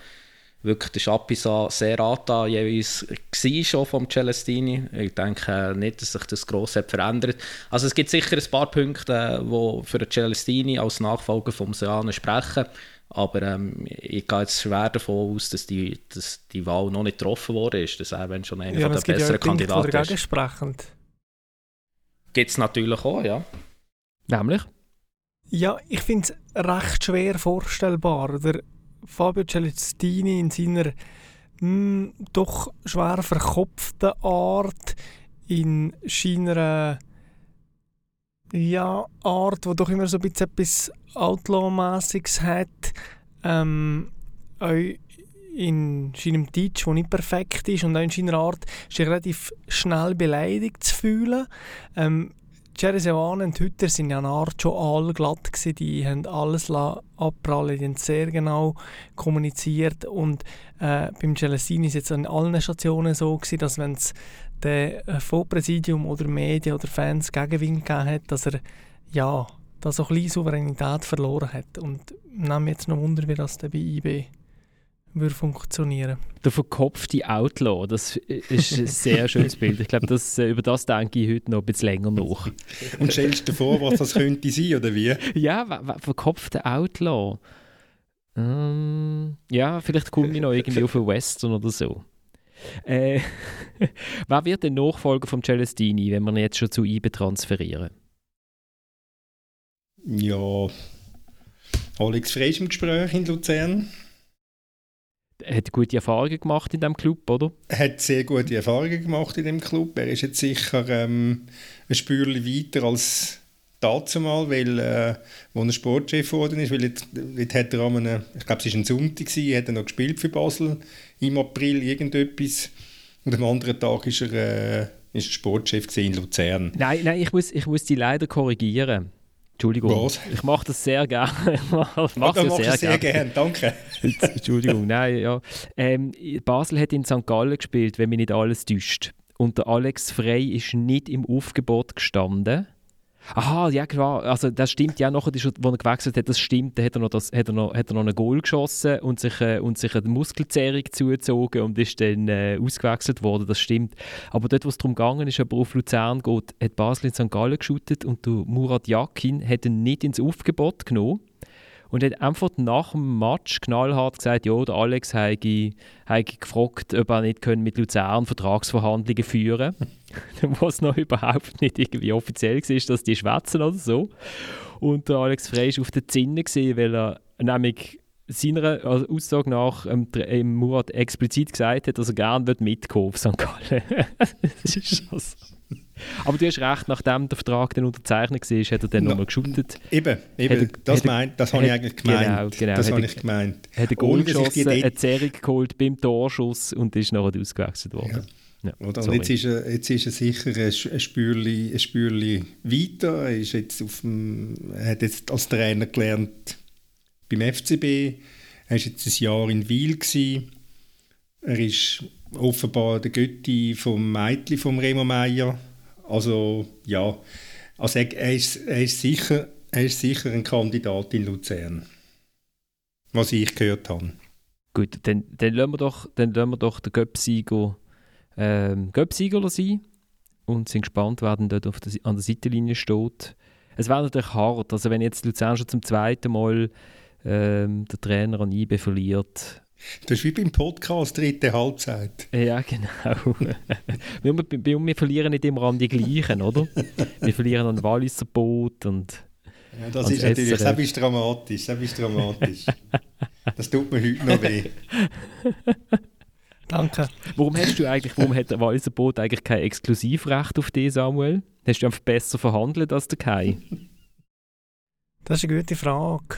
wirklich der Schapisa sehr angetan jeweils war schon vom Celestini. Ich denke nicht, dass sich das gross hat verändert. Also es gibt sicher ein paar Punkte, die für den Celestini als Nachfolger vom Seane sprechen. Aber ähm, ich gehe jetzt schwer davon aus, dass die, dass die Wahl noch nicht getroffen wurde, dass er wenn schon einer ja, der besseren ja Kandidaten ist. Gegensprechend. Gibt es natürlich auch, ja. Nämlich? Ja, ich finde es recht schwer vorstellbar. Der Fabio Celestini in seiner mh, hm, doch schwer verkopften Art, in seiner ja, Art, die doch immer so ein bisschen etwas Outlaw-mässiges hat. Ähm, auch in seinem Deutsch, das nicht perfekt ist, und auch in seiner Art, er relativ schnell beleidigt zu fühlen. Ähm, Jerry Sevan und Hütter sind ja eine Art schon allglatt gewesen. Die haben alles abprallen, die haben sehr genau kommuniziert und äh, beim Celestini ist es jetzt an allen Stationen so gewesen, dass wenn es der Vorpräsidium oder Medien oder Fans Gegenwind gegeben hat, dass er ja, da so ein bisschen Souveränität verloren hat. Und nehme jetzt noch Wunder, wie das bei IB würde funktionieren. Der verkopfte Outlaw, das ist ein sehr schönes Bild. Ich glaube, das, äh, über das denke ich heute noch ein bisschen länger nach. Und stellst du dir vor, was das könnte sein, oder wie? Ja, verkopfter Outlaw. Ähm, ja, vielleicht komme ich noch irgendwie auf einen Western oder so. Äh, wer wird der Nachfolger von Celestini, wenn wir ihn jetzt schon zu IBE transferieren? Ja, Alex Frey im Gespräch in Luzern. Er hat gute Erfahrungen gemacht in diesem Club, oder? Er hat sehr gute Erfahrungen gemacht in dem Club. Er ist jetzt sicher ähm, ein Spürchen weiter als dazu mal, weil äh, wo er Sportchef geworden ist, weil jetzt, jetzt hat er einen, ich glaube es war ein Sonntag, gewesen, hat er noch gespielt für Basel im April irgendetwas und am anderen Tag ist er, äh, ist er Sportchef in Luzern. Nein, nein, ich muss, ich muss die leider korrigieren. Entschuldigung. Was? Ich mache das sehr gerne. ich mache mach das sehr, sehr gerne. Danke. Entschuldigung, nein, ja. Ähm, Basel hat in St. Gallen gespielt, wenn mich nicht alles täuscht. Und der Alex Frey ist nicht im Aufgebot gestanden. Aha, ja klar. Also das stimmt ja nachher, als er gewechselt hat, das stimmt. Da hat er noch, das, hat er noch, hat er noch einen Goal geschossen und sich, äh, und sich eine Muskelzerrung zugezogen und ist dann äh, ausgewechselt worden. Das stimmt. Aber dort, wo es darum gegangen ist, ob er auf Luzern geht, hat Basel in St. Gallen geschootet und Murat Yakin hat ihn nicht ins Aufgebot genommen und hat einfach nach dem Match knallhart gesagt, ja, der Alex habe gefragt, ob er nicht mit Luzern Vertragsverhandlungen führen was noch überhaupt nicht irgendwie offiziell war, dass die schwätzen oder so. Und der Alex Frey war auf der Zinne, weil er nämlich seiner also Aussage nach ähm, ähm, Murat explizit gesagt hat, dass er gerne mitkommen auf St. Gallen. das ist schon so. Aber du hast recht, nachdem der Vertrag dann unterzeichnet war, hat er dann no, nochmal geschootet. Eben, eben er, das, mein, das habe ich eigentlich gemeint. Genau, genau. Das habe ich gemeint. Hat er Goal geschossen, eine Zerrung geholt beim Torschuss und ist nachher ausgewechselt worden. Ja. Ja, und jetzt ist, er, jetzt ist er sicher ein Spürli, ein Spürli weiter. Er, ist jetzt auf dem, er hat jetzt als Trainer gelernt beim FCB. Er war jetzt ein Jahr in Wiel. Er ist offenbar der Götti vom Meitli vom Remo Meier also ja, also er, er, ist, er, ist sicher, er ist sicher ein Kandidat in Luzern, was ich gehört habe. Gut, dann, dann, lassen, wir doch, dann lassen wir doch den Göpsieger ähm, sein und sind gespannt, wer dort auf der, an der Seitenlinie steht. Es wäre natürlich hart, also wenn jetzt Luzern schon zum zweiten Mal ähm, der Trainer an IB verliert, das ist wie beim Podcast, dritte Halbzeit. Ja, genau. wir, wir, wir, verlieren nicht immer an die gleichen, oder? Wir verlieren an Walliser Boot und. Ja, das ist natürlich, SRF. das ist dramatisch, das ist dramatisch. das tut mir heute noch weh. Danke. Warum hast du eigentlich, warum hat der Walliser Boot eigentlich kein Exklusivrecht auf dich, Samuel? Hast du einfach besser verhandelt als der Kai? Das ist eine gute Frage.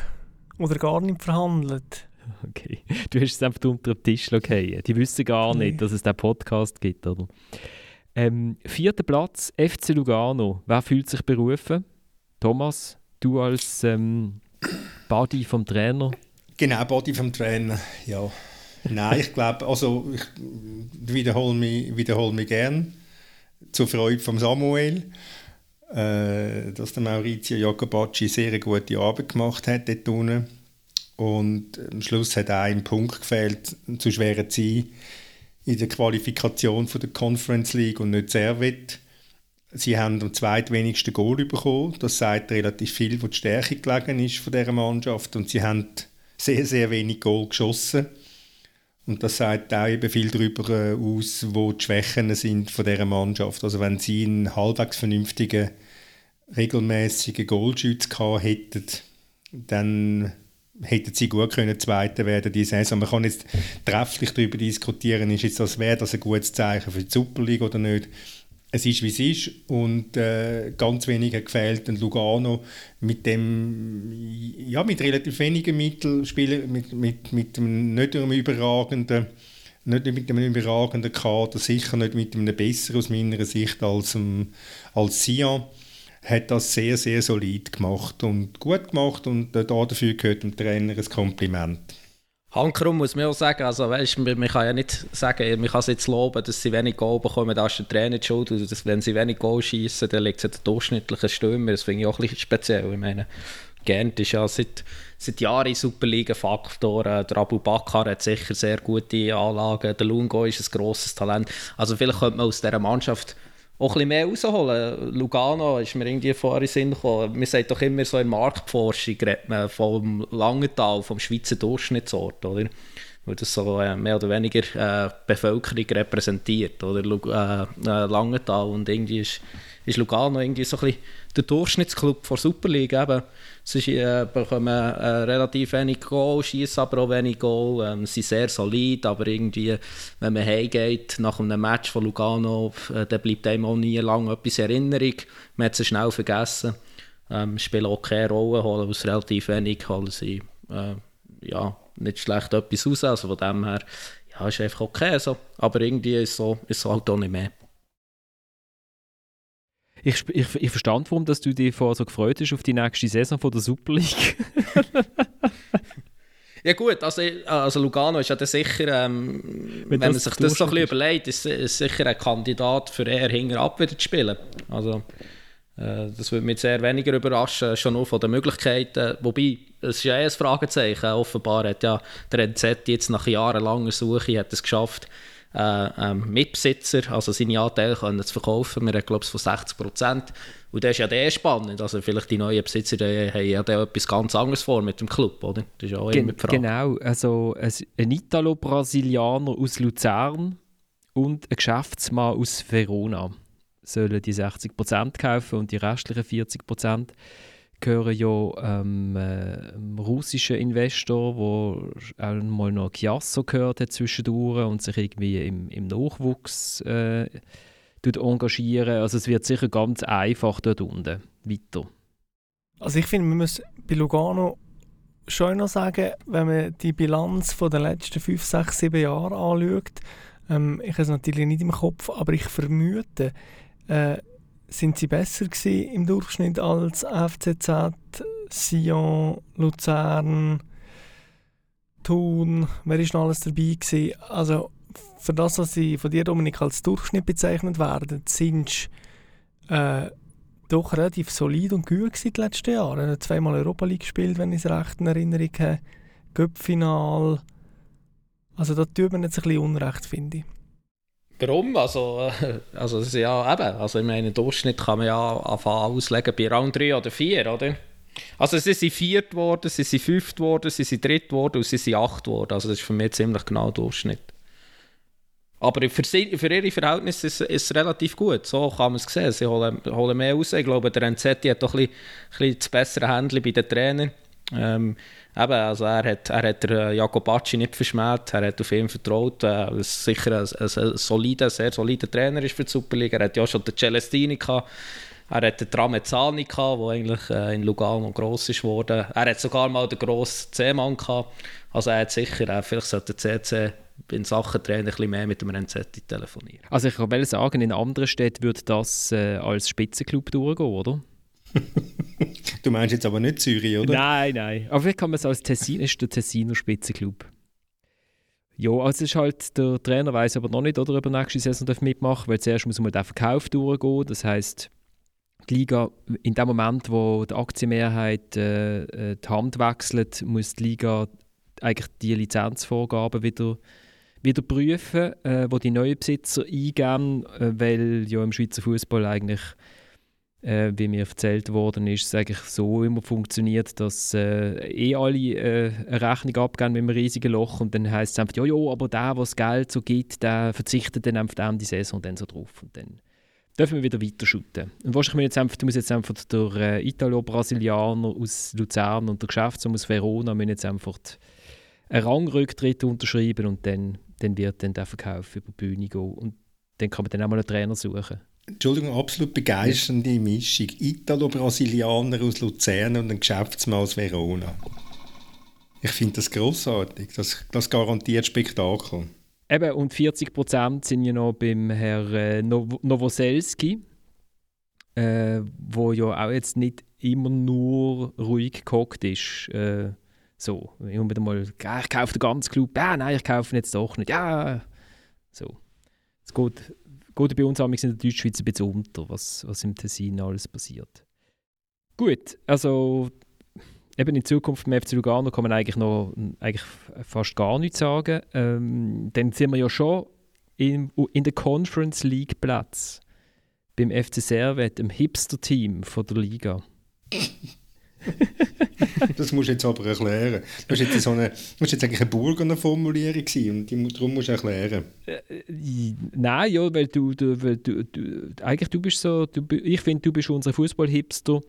Oder gar nicht verhandelt. Okay. Du hast es einfach unter den Tisch fallen. Die wissen gar nicht, dass es diesen Podcast gibt, oder? Ähm, vierter Platz, FC Lugano. Wer fühlt sich berufen? Thomas, du als ähm, Body vom Trainer? Genau, Body vom Trainer, ja. Nein, ich glaube, also ich wiederhole mich, wiederhole mich gern zur Freude von Samuel, äh, dass der Maurizio Jacobacci sehr gute Arbeit gemacht hat dort unten und am Schluss hat auch ein Punkt gefehlt zu schweren Zielen in der Qualifikation von der Conference League und nicht Servet. Sie haben am zweitwenigsten Goal bekommen. Das sagt relativ viel, wo die Stärke gelegen ist von dieser Mannschaft. Und sie haben sehr, sehr wenig Goal geschossen. Und das sagt auch eben viel darüber äh, aus, wo die Schwächen sind von dieser Mannschaft. Also wenn sie einen halbwegs vernünftigen, regelmäßigen Goalschütz hätten, dann hätten sie gut können Zweiter werden diese Saison. Man kann jetzt trefflich darüber diskutieren, ist jetzt das, wäre das ein gutes Zeichen für die Super League oder nicht. Es ist, wie es ist und äh, ganz wenig hat gefehlt. Und Lugano mit dem, ja, mit relativ wenigen Mitteln spielen, mit, mit, mit einem nicht einem überragenden, nicht mit einem überragenden Kader, sicher nicht mit einem besseren aus meiner Sicht als, um, als Sion, hat das sehr, sehr solid gemacht und gut gemacht und äh, dafür gehört dem Trainer ein Kompliment. Handkrumm muss man auch sagen, also weißt, man, kann ja nicht sagen, man kann es jetzt loben, dass sie wenig Goal bekommen, da ist der Trainer die schuld. Also, dass, wenn sie wenig Goal schießen, dann liegt es an den durchschnittlichen Stürmer. Das finde ich auch ein bisschen speziell. Ich meine, Gent ist ja seit, seit Jahren Superliga-Faktor. Der Abu Bakr hat sicher sehr gute Anlagen. Der Lungo ist ein grosses Talent. Also vielleicht könnte man aus dieser Mannschaft auch ein bisschen mehr rausholen. Lugano ist mir irgendwie vorher in Sinn gekommen. Man sagt doch immer so in Marktforschung vom Langental, vom Schweizer Durchschnittsort, oder? Weil das so äh, mehr oder weniger äh, Bevölkerung repräsentiert, oder? Lug äh, äh, Langental und irgendwie ist, ist Lugano irgendwie so ein bisschen der Durchschnittsclub der Superliga eben. Sie äh, bekommen äh, relativ wenig Goal, schießen aber auch wenig Goal, ähm, sind sehr solid, aber irgendwie, wenn man heimgeht nach einem Match von Lugano, äh, dann bleibt einem auch nie lange etwas in Erinnerung. Man hat sie schnell vergessen. Ähm, spielen auch keine Rolle, holen aus relativ wenig, holen sie äh, ja, nicht schlecht etwas raus. Also von dem her, ja, ist einfach okay so. Aber irgendwie ist so, ist so halt auch nicht mehr. Ich, ich, ich verstand, warum dass du dich vorher so gefreut hast auf die nächste Saison von der Super League. ja gut, also, also Lugano ist ja dann sicher, ähm, wenn, wenn man sich das so ein bisschen überlegt, ist, ist sicher ein Kandidat für eher hinterab wieder zu spielen. Also äh, das würde mich sehr weniger überraschen, schon nur von den Möglichkeiten. Wobei, es ist ja eh ein Fragezeichen. Offenbar hat ja der NZ jetzt nach jahrelanger Suche hat es geschafft, äh, ähm, Mitbesitzer, also seine Anteile können zu verkaufen. Wir reden, glaube ich, von 60 Prozent. Und das ist ja der spannend. Also vielleicht die neuen Besitzer die haben ja da etwas ganz anderes vor mit dem Club, oder? Das ist ja auch Gen immer die Frage. Genau, also ein Italo-Brasilianer aus Luzern und ein Geschäftsmann aus Verona sollen die 60 Prozent kaufen und die restlichen 40 Prozent gehören ja ähm, äh, einem russischen Investor, der auch mal noch Chiasso gehört hat zwischendurch und sich irgendwie im, im Nachwuchs äh, engagieren. Also es wird sicher ganz einfach dort unten weiter. Also ich finde, man muss bei Lugano schon noch sagen, wenn man die Bilanz den letzten 5, 6, 7 Jahren anschaut, ähm, ich habe es natürlich nicht im Kopf, aber ich vermute, äh, sind sie besser im Durchschnitt als FCZ, Sion, Luzern, Thun, wer ist noch alles dabei gewesen? Also für das, was sie von dir, Dominik, als Durchschnitt bezeichnet werden, sind sie äh, doch relativ solid und gut gewesen die letzten Jahre. Zweimal Europa League gespielt, wenn ich es recht in Erinnerung habe. Göppfinal. Also da tut man jetzt ein bisschen Unrecht, finde ich. Warum? Also, also ja, eben, also in meinem Durchschnitt kann man ja anfangen auslegen bei Rang 3 oder 4, oder? Also sie sind viert geworden, sie sind fünft geworden, sie sind dritt geworden und sie sind acht geworden. Also das ist für mich ziemlich genau Durchschnitt. Aber für, sie, für ihre Verhältnisse ist, es relativ gut. So kann man es sehen. Sie holen, holen mehr raus. Ich glaube, der NZ hat doch ein bisschen, ein bisschen das bessere Händchen bei den Trainern. Ähm, eben, also er hat, er hat der Jacobacci nicht verschmäht, er hat auf ihn vertraut, äh, was sicher ein, ein, ein, solider, sehr solider Trainer ist für die Superliga. Er hat ja schon den Celestini gehabt, er hat den Tramezzani gehabt, der eigentlich äh, in Lugano gross ist worden. Er hat sogar mal den grossen C-Mann gehabt. Also er hat sicher, äh, vielleicht sollte der CC in Sachen Trainer ein bisschen mehr mit dem NZ telefonieren. Also ich kann sagen, in anderen Städten würde das äh, als Spitzenclub durchgehen, oder? du meinst jetzt aber nicht Zürich, oder? Nein, nein. Aber vielleicht kann man es als Tessin, ist der Tessiner Spitzenclub. Ja, also ist halt, der Trainer weiß aber noch nicht, oder ob er nächste Saison mitmachen darf, weil zuerst muss mal der Verkauf durchgehen. Das heißt, die Liga, in dem Moment, wo die Aktienmehrheit äh, äh, die Hand wechselt, muss die Liga eigentlich die Lizenzvorgaben wieder, wieder prüfen, äh, wo die neuen Besitzer eingeben, äh, weil ja im Schweizer Fußball eigentlich äh, wie mir erzählt worden ist, es eigentlich so immer funktioniert, dass äh, eh alle äh, eine Rechnung abgeben mit einem riesigen Loch und dann heisst es einfach, ja, ja, aber der, das Geld so gibt, der verzichtet dann einfach die Saison dann so drauf und dann dürfen wir wieder weiter shooten. Und wahrscheinlich jetzt einfach, musst jetzt einfach der äh, Italo-Brasilianer aus Luzern und der Geschäftsmann aus Verona müssen jetzt einfach einen Rangrücktritt unterschreiben und dann, dann wird dann der Verkauf über die Bühne gehen und dann kann man dann auch mal einen Trainer suchen. Entschuldigung, absolut begeisternde Mischung. Italo-Brasilianer aus Luzern und ein Geschäftsmann aus Verona. Ich finde das großartig. Das, das garantiert Spektakel. Eben, und 40% sind ja noch beim Herrn äh, Nowoselski, äh, wo ja auch jetzt nicht immer nur ruhig gehockt ist. Äh, so, immer wieder mal, ich kaufe den ganzen Club, ja, nein, ich kaufe ihn jetzt doch nicht, ja. So. Es geht, geht bei uns in der Deutschschweiz ein bisschen unter, was, was im Tessin alles passiert. Gut, also eben in Zukunft beim FC Lugano kann man eigentlich noch eigentlich fast gar nichts sagen. Ähm, dann sind wir ja schon in, in der Conference League Platz beim FC Servet, dem Hipster-Team der Liga. das musst du jetzt aber erklären. Das war jetzt, so eine, das jetzt eigentlich eine Burgener Formulierung und die, darum musst du erklären. Äh, äh, nein, ja, weil du, du, weil du, du eigentlich du bist so, du, ich finde, du bist unser Fußball-Hipster.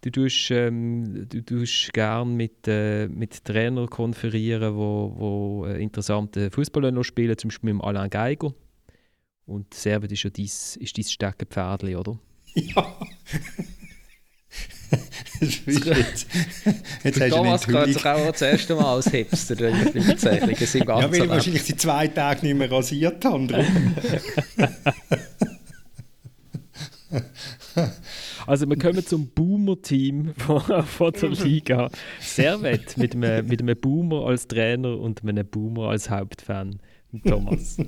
Du tust, ähm, du tust gern mit, äh, mit Trainern konferieren, wo, wo äh, interessante Fußballer noch spielen, zum Beispiel mit Alain Geiger. Und Servet ist ja dein, ist dein Steckenpferdchen, oder? Ja. jetzt, jetzt Thomas gehört sich auch das erste Mal als Hipster in der Bezeichnung. Ja, weil ich wahrscheinlich die zwei Tage nicht mehr rasiert habe. also wir kommen zum Boomer-Team von, von der Liga. Servet mit einem, mit einem Boomer als Trainer und einem Boomer als Hauptfan. Thomas.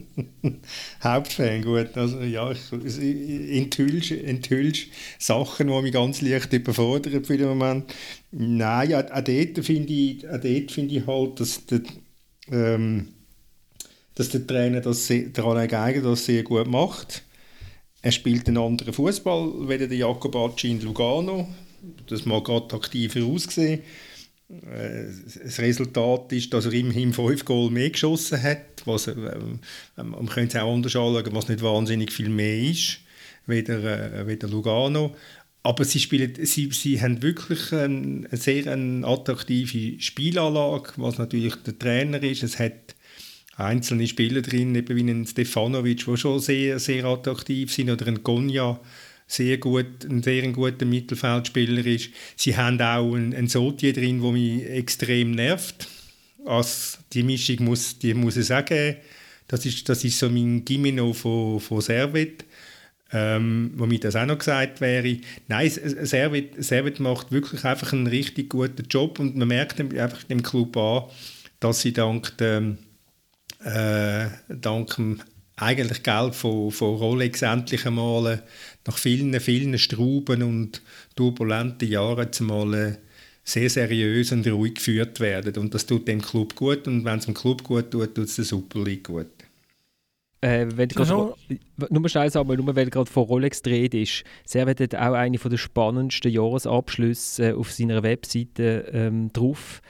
Hauptfan, gut. Also, ja, ich, enthüllst, enthüllst Sachen, die mich ganz leicht überfordern für den Moment. Nein, auch, dort finde ich, find ich halt, dass der, ähm, dass der Trainer das sehr, der Geiger das sehr gut macht. Er spielt einen anderen Fußball, wie der Jacobacci in Lugano. Das mag attraktiver aussehen. Äh, das Resultat ist, dass er immerhin fünf Goal mehr geschossen hat. Was, äh, man könnte es auch anders anschauen, was nicht wahnsinnig viel mehr ist, weder, äh, weder Lugano. Aber sie, spielen, sie, sie haben wirklich eine sehr eine attraktive Spielanlage, was natürlich der Trainer ist. Es hat einzelne Spieler drin, eben wie ein Stefanovic, die schon sehr, sehr attraktiv sind, oder ein Gonja, sehr gut, ein sehr guter Mittelfeldspieler ist. Sie haben auch einen, einen Sotier drin, der mich extrem nervt. Also die Mischung muss, die muss es auch geben. Das ist, das ist so mein Gimino von, von Servet. Ähm, womit das auch noch gesagt wäre. Nein, Servet, Servet macht wirklich einfach einen richtig guten Job und man merkt einfach dem Club an, dass sie dank, dem, äh, dank dem eigentlich Geld von, von Rolex endlich einmal nach vielen, vielen Strauben und turbulenten Jahren zumal äh, sehr seriös und ruhig geführt werden. Und das tut dem Club gut und wenn es dem Club gut tut, tut es der Super League gut. Äh, wenn du also, nur schnell sagen, nur weil gerade von Rolex dreht ist, Servet hat auch eine der spannendsten Jahresabschlüsse äh, auf seiner Webseite ähm, drauf.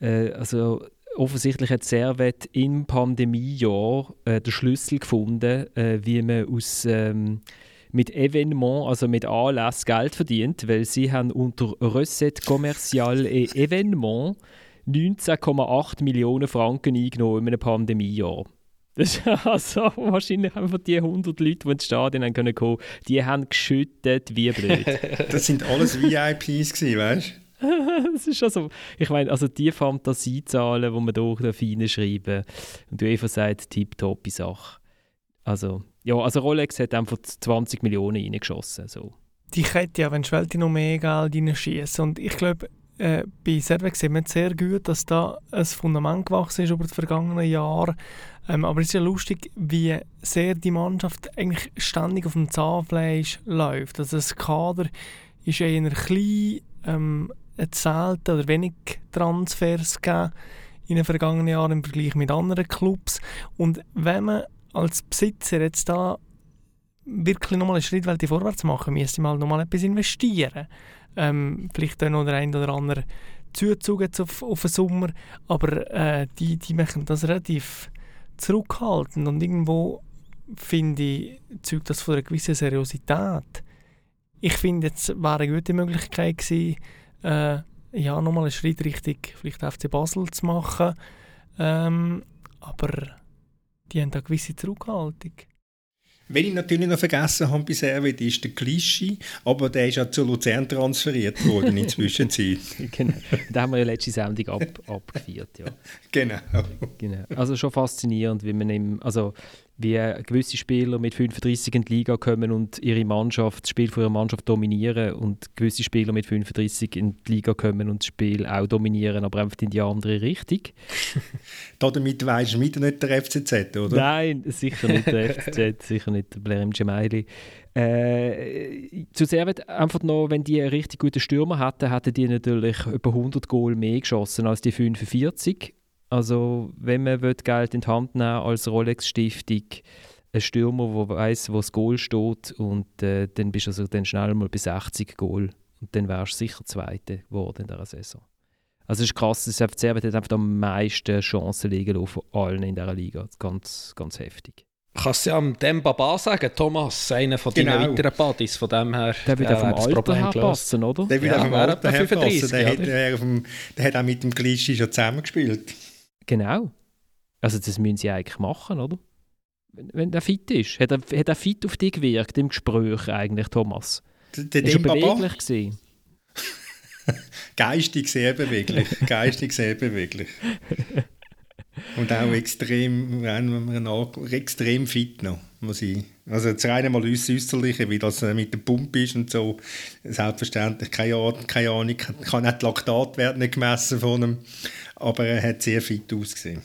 Äh, also offensichtlich hat Servet im Pandemiejahr äh, den Schlüssel gefunden, äh, wie man aus ähm, mit Evenement, also mit Anlass Geld verdient, weil sie haben unter Recette Commercial et Evenement 19,8 Millionen Franken eingenommen in einem Pandemiejahr. Das ist also wahrscheinlich einfach die 100 Leute, die ins Stadion haben können kommen, die haben geschüttet wie blöd. das sind alles VIPs gewesen, weißt du? das ist also, ich meine, also die Fantasiezahlen, die man hier reinschreiben und du einfach sagst, tipptoppe Sache. Also, ja, also Rolex hat einfach 20 Millionen reingeschossen. So. Die hätte ja, wenn Welt noch mehr Geld reinschießen. Und ich glaube, äh, bei Servet sieht man sehr gut, dass da ein Fundament gewachsen ist über die vergangenen Jahre. Ähm, aber es ist ja lustig, wie sehr die Mannschaft eigentlich ständig auf dem Zahnfleisch läuft. Also das Kader ist eher klein, ähm, selten oder wenig Transfers gegeben in den vergangenen Jahren im Vergleich mit anderen Clubs. Und wenn man als Besitzer jetzt da wirklich nochmal einen Schritt vorwärts machen müsste halt nochmal etwas investieren. Ähm, vielleicht dann der ein oder andere Zuzug jetzt auf, auf den Sommer, aber äh, die, die machen das relativ zurückhaltend und irgendwo finde ich, zeugt das von einer gewissen Seriosität. Ich finde, jetzt wäre eine gute Möglichkeit gewesen, äh, ja, nochmal einen Schritt Richtung vielleicht FC Basel zu machen. Ähm, aber die haben da gewisse Zurückhaltung. Wenn ich natürlich noch vergessen habe bei Servet, ist der Klischee, aber der ist ja zu Luzern transferiert worden in der Zwischenzeit. genau. Da haben wir ja letzte Sendung ab, abgeführt, ja. Genau. genau. Also schon faszinierend, wie man im, also wie gewisse Spieler mit 35 in die Liga kommen und ihre Mannschaft, das Spiel von ihrer Mannschaft dominieren und gewisse Spieler mit 35 in die Liga kommen und das Spiel auch dominieren, aber einfach in die andere Richtung. Damit weisst du wieder nicht der FCZ, oder? Nein, sicher nicht der FCZ, sicher nicht der Blair Gemaili. Äh, zu Servet einfach noch, wenn die einen richtig guten Stürmer hatten, hatten die natürlich etwa 100 Goal mehr geschossen als die 45 also wenn man Geld in die Hand nehmen als Rolex-Stiftung, ein Stürmer, der weiß, wo das Goal steht und äh, dann bist du also dann schnell mal bei 60 Goal und dann wärst du sicher Zweiter geworden in dieser Saison. Also es ist krass, das FCR hat einfach am meisten Chancen liegen von allen in dieser Liga. Ganz, ganz heftig. Kannst du ja am Demba Ba sagen, Thomas, einer von genau. deinen weiteren Buddies, von dem her. Der wird ja vom Alter her passen, oder? Der wird ja, vom Alter her passen. Der, hat, der, der hat auch mit dem Glischi schon zusammengespielt. Genau. Also das müssen sie eigentlich machen, oder? Wenn, wenn der fit ist. Hat er, hat er fit auf dich gewirkt im Gespräch eigentlich, Thomas? Der, der schon beweglich gesehen. Geistig sehr beweglich. Geistig sehr beweglich. Und auch extrem, extrem fit noch, muss ich. Also das reine mal äußerliche, wie das mit der Pumpe ist und so, selbstverständlich keine, keine Ahnung, kann nicht Laktatwert nicht gemessen von einem aber er hat sehr fit ausgesehen.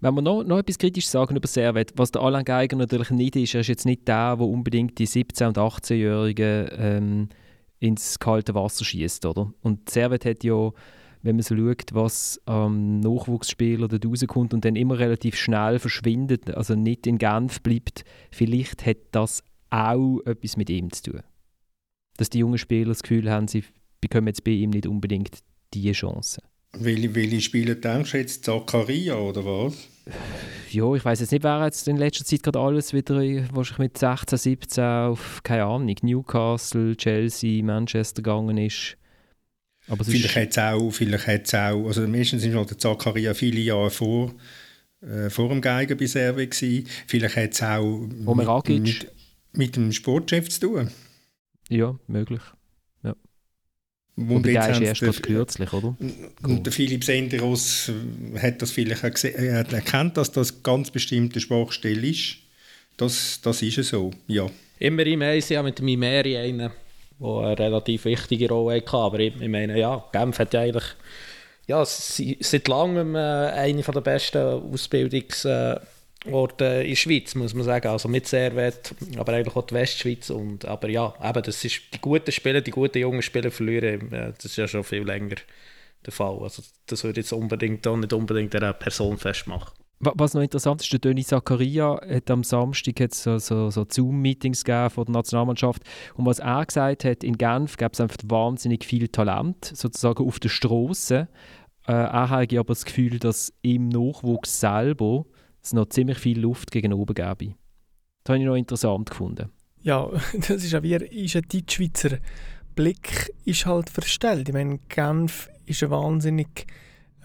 Wenn wir noch, noch etwas kritisch sagen über Servet, was der Alain Geiger natürlich nicht ist, er ist jetzt nicht der, der unbedingt die 17- und 18-Jährigen ähm, ins kalte Wasser schießt, oder? Und Servet hat ja, wenn man so schaut, was am ähm, Nachwuchsspieler dort rauskommt und dann immer relativ schnell verschwindet, also nicht in Genf bleibt, vielleicht hat das auch etwas mit ihm zu tun. Dass die jungen Spieler das Gefühl haben, sie bekommen jetzt bei ihm nicht unbedingt diese Chance. Welche, welche Spiele denkst du jetzt? Zakaria oder was? Ja, ich weiß jetzt nicht, wer jetzt in letzter Zeit gerade alles wieder wahrscheinlich mit 16, 17 auf, keine Ahnung, Newcastle, Chelsea, Manchester gegangen ist. Aber vielleicht hat es auch, vielleicht hat's auch, also meistens war der Zakaria viele Jahre vor, äh, vor dem Geiger bei Serve gewesen. Vielleicht hat es auch mit, mit, mit dem Sportchef zu tun. Ja, möglich. Und der ist erst gerade kürzlich, oder? Und der Philipp Senderos hat das vielleicht auch gesehen, er hat erkannt, dass das ganz bestimmte Sprachstelle ist. Das, das ist so, ja. Immer im Eis, ja, mit dem Imeri einen, der eine relativ wichtige Rolle hatte. Aber ich, ich meine, ja, Genf hat ja eigentlich ja, seit langem äh, eine der besten Ausbildungs- Orte in der Schweiz, muss man sagen. Also mit Servet, aber eigentlich auch die Westschweiz. Und, aber ja, eben, das ist, die guten Spieler, die guten jungen Spieler verlieren, äh, das ist ja schon viel länger der Fall. Also das würde jetzt unbedingt auch nicht unbedingt einer Person festmachen. Was noch interessant ist, der Döni Zakaria hat am Samstag so, so, so Zoom-Meetings von der Nationalmannschaft und was er gesagt hat, in Genf gab es einfach wahnsinnig viel Talent, sozusagen auf der Straße. Äh, er hat aber das Gefühl, dass im Nachwuchs selber es noch ziemlich viel Luft gegen oben gäbe. Das habe ich noch interessant gefunden. Ja, das ist ja wie ist ein Deutschschweizer Blick ist halt verstellt. Ich meine, Genf ist ein wahnsinnig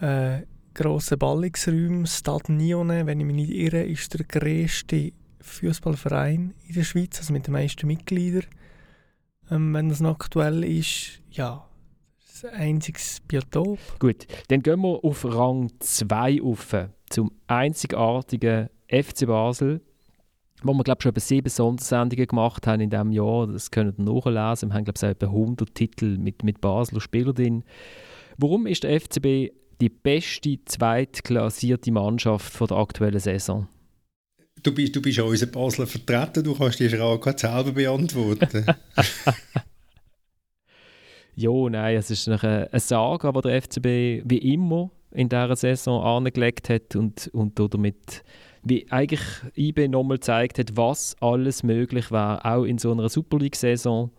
äh, grosser Ballungsraum. Stade Nyonnais, wenn ich mich nicht irre, ist der grösste Fußballverein in der Schweiz, also mit den meisten Mitgliedern. Ähm, wenn das noch aktuell ist, ja, das einziges Biotop. Gut, dann gehen wir auf Rang 2 auf zum einzigartigen FC Basel, wo wir glaube schon etwa sieben Sondersendungen gemacht haben in diesem Jahr. Das können ihr nachlesen. Wir haben glaube ich etwa 100 Titel mit, mit Basler Spielern drin. Warum ist der FCB die beste zweitklassierte Mannschaft von der aktuellen Saison? Du bist, du bist ja unser Basler vertreten, du kannst die Frage selber beantworten. ja, nein, es ist eine, eine Saga, die der FCB wie immer in dieser Saison angelegt hat und, und damit wie eigentlich IB nochmal gezeigt hat, was alles möglich war, auch in so einer Super League-Saison.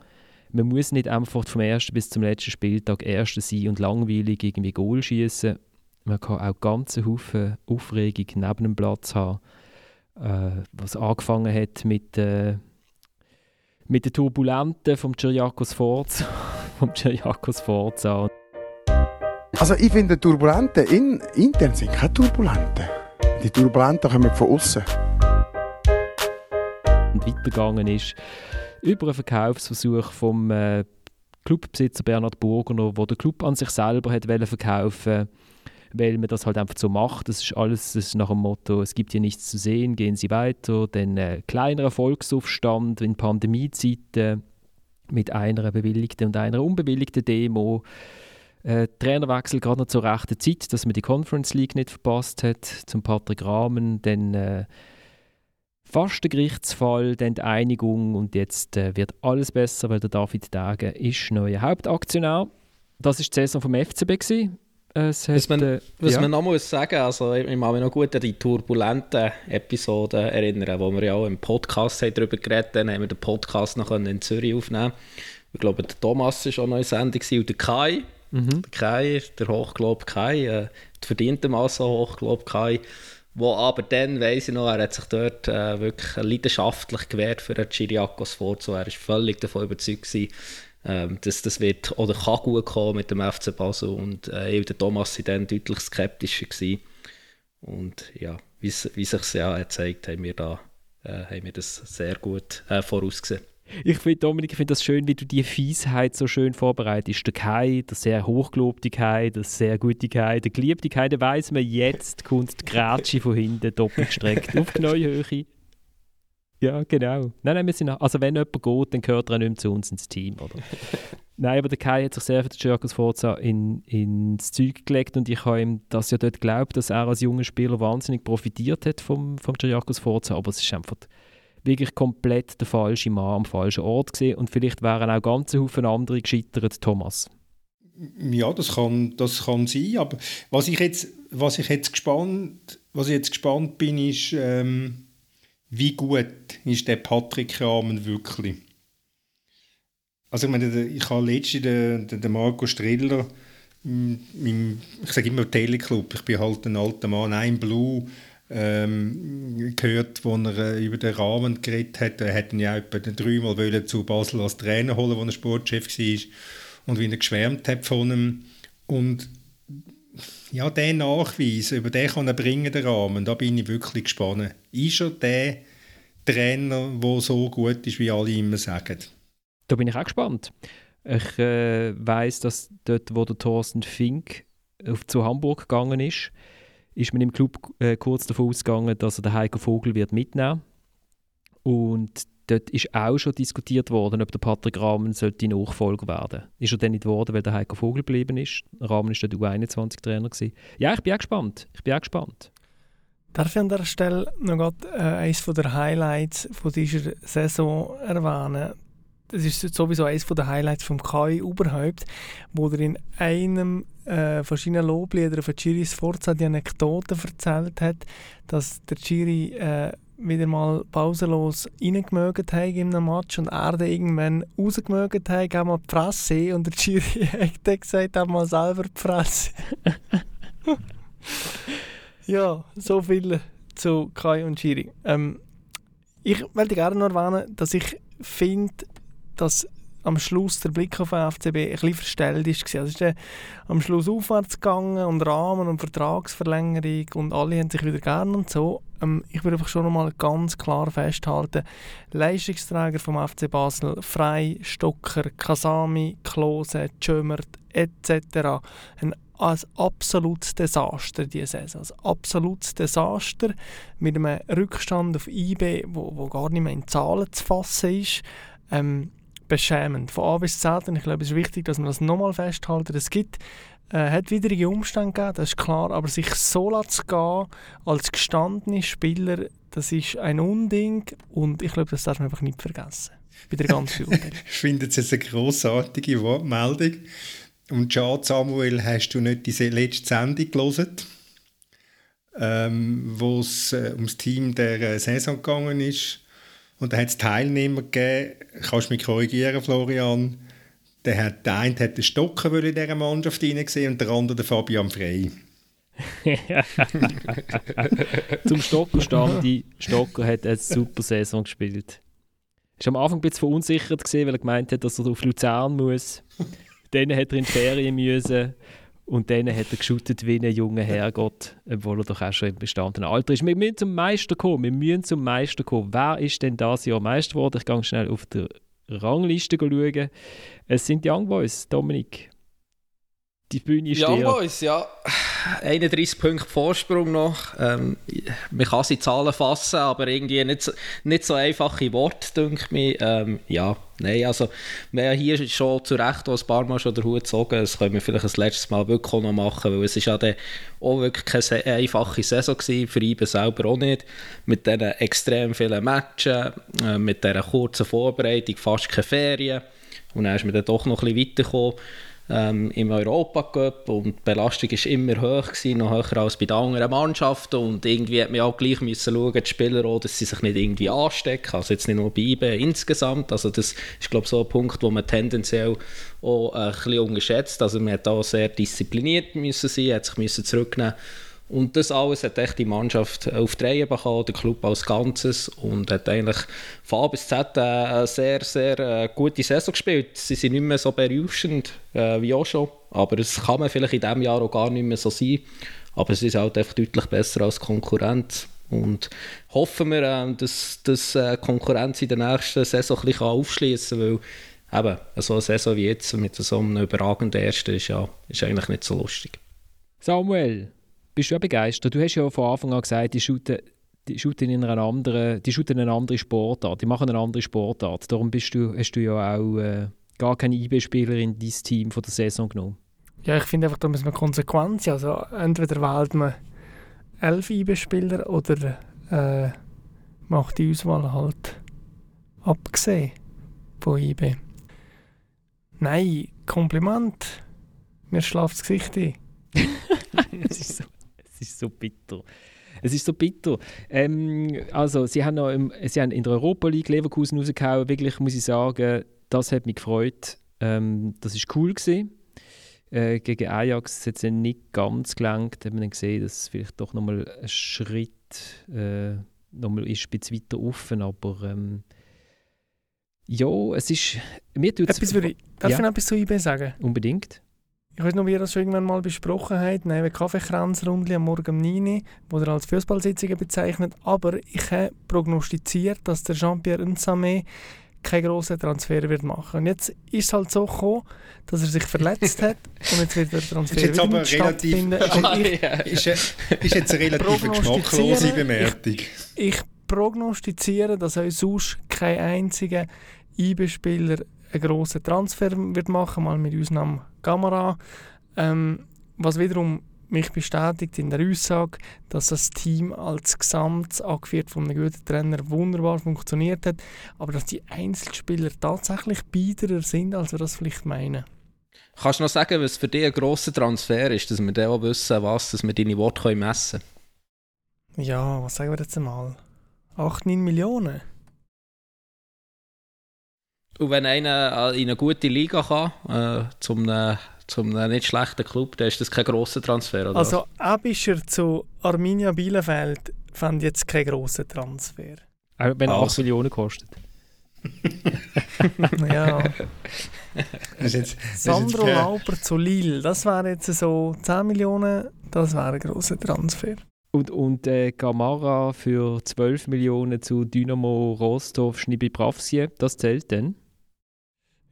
Man muss nicht einfach vom ersten bis zum letzten Spieltag Erster sein und langweilig irgendwie Goal schießen. Man kann auch ganz Haufen Aufregung neben dem Platz haben, äh, was angefangen hat mit, äh, mit den Turbulenten vom Cyriakos Forza, vom Cyriakos Forza. Also ich finde, Turbulente in, intern sind keine Turbulente. Die Turbulenten kommen von außen. und weitergegangen ist. Über einen Verkaufsversuch vom äh, Clubbesitzer Bernhard Burgener, wo der Club an sich selber hat verkaufen weil man das halt einfach so macht. Das ist alles das ist nach dem Motto, es gibt hier nichts zu sehen, gehen Sie weiter. Dann äh, kleinerer Volksaufstand in Pandemiezeiten mit einer bewilligten und einer unbewilligten Demo. Äh, Trainerwechsel gerade noch zur rechten Zeit, dass man die Conference League nicht verpasst hat, zum Patrick Rahmen, dann äh, fast der Gerichtsfall, dann die Einigung und jetzt äh, wird alles besser, weil der David Dage ist neuer Hauptaktionär. Das ist die Saison vom FCB gewesen. Es hat, was man, äh, was ja. man noch muss sagen, also ich, ich mag mich noch gut an die turbulenten Episoden erinnern, wo wir ja auch im Podcast haben darüber geredet haben, haben wir den Podcast noch in Zürich aufnehmen Ich glaube, der Thomas war auch noch in Sendung und der Kai, mhm. der Kai, der Hochglob Kai, äh, der verdientermaßen Hochglob Kai, wo aber dann, weiss ich noch, er hat sich dort äh, wirklich leidenschaftlich gewehrt für den Chiriakos vorzu. Er war völlig davon überzeugt gewesen, ähm, das, das wird oder kann gut kommen mit dem FC Basel und äh, der Thomas war dann deutlich skeptischer gewesen. und ja, wie, wie sich ja gezeigt haben wir äh, haben wir das sehr gut äh, vorausgesehen. Ich finde, Dominik, ich finde das schön, wie du die Fiesheit so schön vorbereitest. Der Kai, der sehr hochgelobte Kai, der sehr gute Kai, der geliebte Kai, der weiss man, jetzt kommt die Grätsche von hinten doppelt gestreckt auf die neue Höhe. Ja, genau. Nein, nein, wir sind, also wenn jemand geht, dann gehört er auch nicht mehr zu uns ins Team, oder? nein, aber der Kai hat sich sehr für den Jürgen Forza in, ins Zeug gelegt und ich habe ihm das ja dort geglaubt, dass er als junger Spieler wahnsinnig profitiert hat vom, vom Jürgen Forza, aber es ist einfach wirklich komplett der falsche Mann am falschen Ort gesehen und vielleicht wären auch ganze Haufen andere gescheitert, Thomas. Ja, das kann, das kann sein, aber was ich jetzt, was ich jetzt gespannt, was ich jetzt gespannt bin, ist ähm wie gut ist der Patrick Rahmen wirklich? Also ich meine, ich habe letztens den, den Marco Striller, im, ich sage immer Teleclub, ich bin halt ein alter Mann, ein Blue, ähm, gehört, wo er äh, über den Rahmen geredet hat. Er hätte ihn ja etwa dreimal zu Basel als Trainer holen, als er Sportchef war und wie er geschwärmt hat von ihm. Und ja, der Nachweis, über den kann er bringen, den Rahmen, da bin ich wirklich gespannt. Ist er der Trainer, der so gut ist, wie alle immer sagen? Da bin ich auch gespannt. Ich äh, weiß, dass dort, wo der Thorsten Fink auf, zu Hamburg gegangen ist, ist man im Club äh, kurz davon ausgegangen, dass er den Heiko Vogel wird mitnehmen Und dort ist auch schon diskutiert worden, ob der Patrick Rahmen sollte Nachfolger werden Ist er dann nicht geworden, weil der Heiko Vogel geblieben ist. Rahmen war der U21-Trainer. Ja, ich bin auch gespannt. Ich bin auch gespannt. Darf ich an dieser Stelle noch grad, äh, eines der Highlights von dieser Saison erwähnen? Das ist sowieso eines der Highlights vom Kai überhaupt, wo er in einem äh, von seinen Lobliedern von Chiri Sforza die Anekdote erzählt hat, dass der Chiri äh, wieder mal pausenlos reingemögt hat in einem Match und er dann irgendwann rausgemögt hat, gehen wir die Fresse und der Chiri hat gesagt, er mal selber die Fresse. ja, so viel zu Kai und Chiri. Ähm, ich wollte gerne noch erwähnen, dass ich finde, dass am Schluss der Blick auf den FCB ein verstellt ist. Also ist dann am Schluss aufwärts gegangen und Rahmen und Vertragsverlängerung und alle haben sich wieder gern und so. Ähm, ich würde einfach schon noch mal ganz klar festhalten, Leistungsträger vom FC Basel, Frei, Stocker, Kasami, Klose, Tschömert etc. ein absolutes Desaster diese Saison. Ein absolutes Desaster mit einem Rückstand auf IB, wo, wo gar nicht mehr in Zahlen zu fassen ist. Ähm, beschämend. Von A bis Z. Und ich glaube, es ist wichtig, dass man das nochmal festhalten. Es gibt äh, hat widrige Umstände gegeben, das ist klar, aber sich so zu gehen als gestandene Spieler, das ist ein Unding und ich glaube, das darf man einfach nicht vergessen. Bei der ganzen Ich finde es eine grossartige Wortmeldung. Und schade, Samuel, hast du nicht diese letzte Sendung gelesen, ähm, wo es äh, ums Team der äh, Saison gegangen ist? Und da hat es Teilnehmer gegeben, kannst du mich korrigieren, Florian, der, hat, der eine hat den Stocker in dieser Mannschaft gesehen und der andere den Fabian Frey. Zum Stocker stand die Stocker hat eine super Saison gespielt. War am Anfang ein bisschen verunsichert, weil er gemeint hat, dass er auf Luzern muss. Dann hat er in die Ferien müssen. Und dann hat er geschüttet wie ein junger Herrgott, obwohl er doch auch schon im bestandenen Alter ist. Wir müssen zum Meister kommen. Wir müssen zum Meister kommen. Wer ist denn das Jahr Meister geworden? Ich gehe schnell auf die Rangliste schauen. Es sind die Young Boys, Dominik. Die Bühne ist Young Boys, ja. 31 Punkte Vorsprung noch. Ähm, man kann sie Zahlen fassen, aber irgendwie nicht so, nicht so einfache Worte, denke ich. Ähm, ja, nein, also wir haben hier schon zu Recht ein paar Mal schon den Hut gezogen. Das können wir vielleicht das letzte Mal wirklich auch noch machen, weil es ist ja dann auch wirklich keine einfache Saison gewesen, für ihn selber auch nicht. Mit diesen extrem vielen Matches, äh, mit dieser kurzen Vorbereitung, fast keine Ferien. Und dann ist man dann doch noch ein bisschen weitergekommen ähm, im Europacup und die Belastung war immer hoch, gewesen, noch höher als bei den anderen Mannschaften und irgendwie hat man auch gleich müssen schauen, die Spieler auch, dass sie sich nicht irgendwie anstecken, also jetzt nicht nur bei IBE insgesamt, also das ist glaube so ein Punkt, wo man tendenziell auch ein bisschen unterschätzt, also man hat auch sehr diszipliniert müssen sein, hat sich müssen zurücknehmen und das alles hat echt die Mannschaft auf die Reihe bekommen, der Club als Ganzes und hat eigentlich von A bis Z eine sehr, sehr äh, gute Saison gespielt. Sie sind nicht mehr so berauschend äh, wie auch schon, aber es kann man vielleicht in diesem Jahr auch gar nicht mehr so sein. Aber es ist halt einfach deutlich besser als Konkurrenz. Und hoffen wir, äh, dass, dass äh, Konkurrenz in der nächsten Saison ein bisschen aufschließen kann, weil eben, so eine Saison wie jetzt mit so einem überragenden Ersten ist, ja, ist eigentlich nicht so lustig. Samuel, bist du ja begeistert. Du hast ja von Anfang an gesagt, die shooten, die shooten in einer anderen, die shooten eine andere Sportart, die machen eine andere Sportart. Darum bist du, hast du ja auch äh, gar keine IB-Spieler in dein Team von der Saison genommen. Ja, ich finde einfach, da müssen wir konsequent sein. Also entweder wählt man elf IB-Spieler oder äh, macht die Auswahl halt abgesehen von IB. Nein, Kompliment. Mir schläft das Gesicht ein. es ist so es ist so bitter. Es ist so bitter. Ähm, also, sie haben, noch im, sie haben in der Europa League Leverkusen rausgehauen. Wirklich, muss ich sagen, das hat mich gefreut. Ähm, das war cool. Gewesen. Äh, gegen Ajax hat es nicht ganz gelangt. Da haben wir gesehen, dass es vielleicht doch nochmal ein Schritt äh, nochmal ist, ein bisschen weiter offen. Aber ähm, ja, es ist. Mir tut's, etwas würde ich, darf ja. ich noch etwas zu IB sagen? Unbedingt ich weiß noch, wie ihr das schon irgendwann mal besprochen habt, neben Kaffeekränzrunde am Morgen um 9 Uhr, wo ihr als Fußballsitzungen bezeichnet. Aber ich habe prognostiziert, dass der Jean-Pierre Nsame keinen grossen Transfer wird machen. Und jetzt ist es halt so gekommen, dass er sich verletzt hat und jetzt wird der Transfer ist jetzt aber relativ, ist, ist, jetzt eine relativ geschmacklose Bemerkung. Ich, ich prognostiziere, dass euch sonst kein einziger IB-Spieler einen grossen Transfer wird machen, mal mit Ausnahme Kamera. Ähm, was wiederum mich bestätigt in der Aussage, dass das Team als Gesamt, angeführt von einem guten Trainer, wunderbar funktioniert hat, aber dass die Einzelspieler tatsächlich biederer sind, als wir das vielleicht meinen. Kannst du noch sagen, was für dich ein grosser Transfer ist, dass wir dann auch wissen, was dass wir deine Worte messen können? Ja, was sagen wir jetzt einmal? 8, 9 Millionen? Und wenn einer in eine gute Liga kann, äh, zum, äh, zum einem nicht schlechten Club, dann ist das kein grosser Transfer, oder Also Abischer zu Arminia Bielefeld fand jetzt kein grosser Transfer. Auch wenn er 8 Millionen kostet. ja. Jetzt, Sandro Lauper zu Lille, das wäre jetzt so 10 Millionen, das wäre ein grosser Transfer. Und, und äh, Gamara für 12 Millionen zu Dynamo Rostov Schnibi-Pravsje, das zählt dann?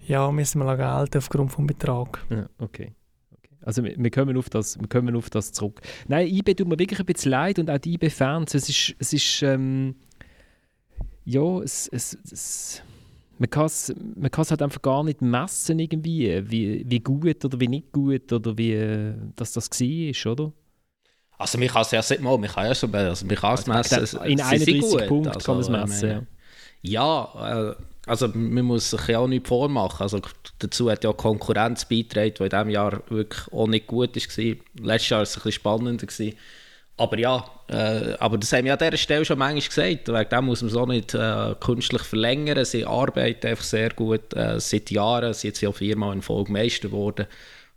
Ja, müssen wir gelten aufgrund des Betrags. Ja, okay. okay. Also wir, wir, kommen auf das, wir kommen auf das zurück. Nein, IB tut mir wirklich ein bisschen leid und auch die IB-Fans. Es ist, es ist ähm, ja, es, es, es man kann es man halt einfach gar nicht messen irgendwie, wie, wie gut oder wie nicht gut oder wie dass das war, oder? Also man kann es ja mal, man kann ja schon, also man kann es also messen. In 31 Punkten also, kann man es messen, ja. ja äh, also man muss sich ja auch nicht vormachen. Also dazu hat ja Konkurrenz beigetragen, die in diesem Jahr wirklich auch nicht gut war. Letztes Jahr war es ein bisschen spannender. Gewesen. Aber ja, äh, aber das haben wir an dieser Stelle schon manchmal gesagt. Wegen dem muss man es auch nicht äh, künstlich verlängern. Sie arbeiten einfach sehr gut äh, seit Jahren. Sie sind ja viermal in Folge Meister geworden.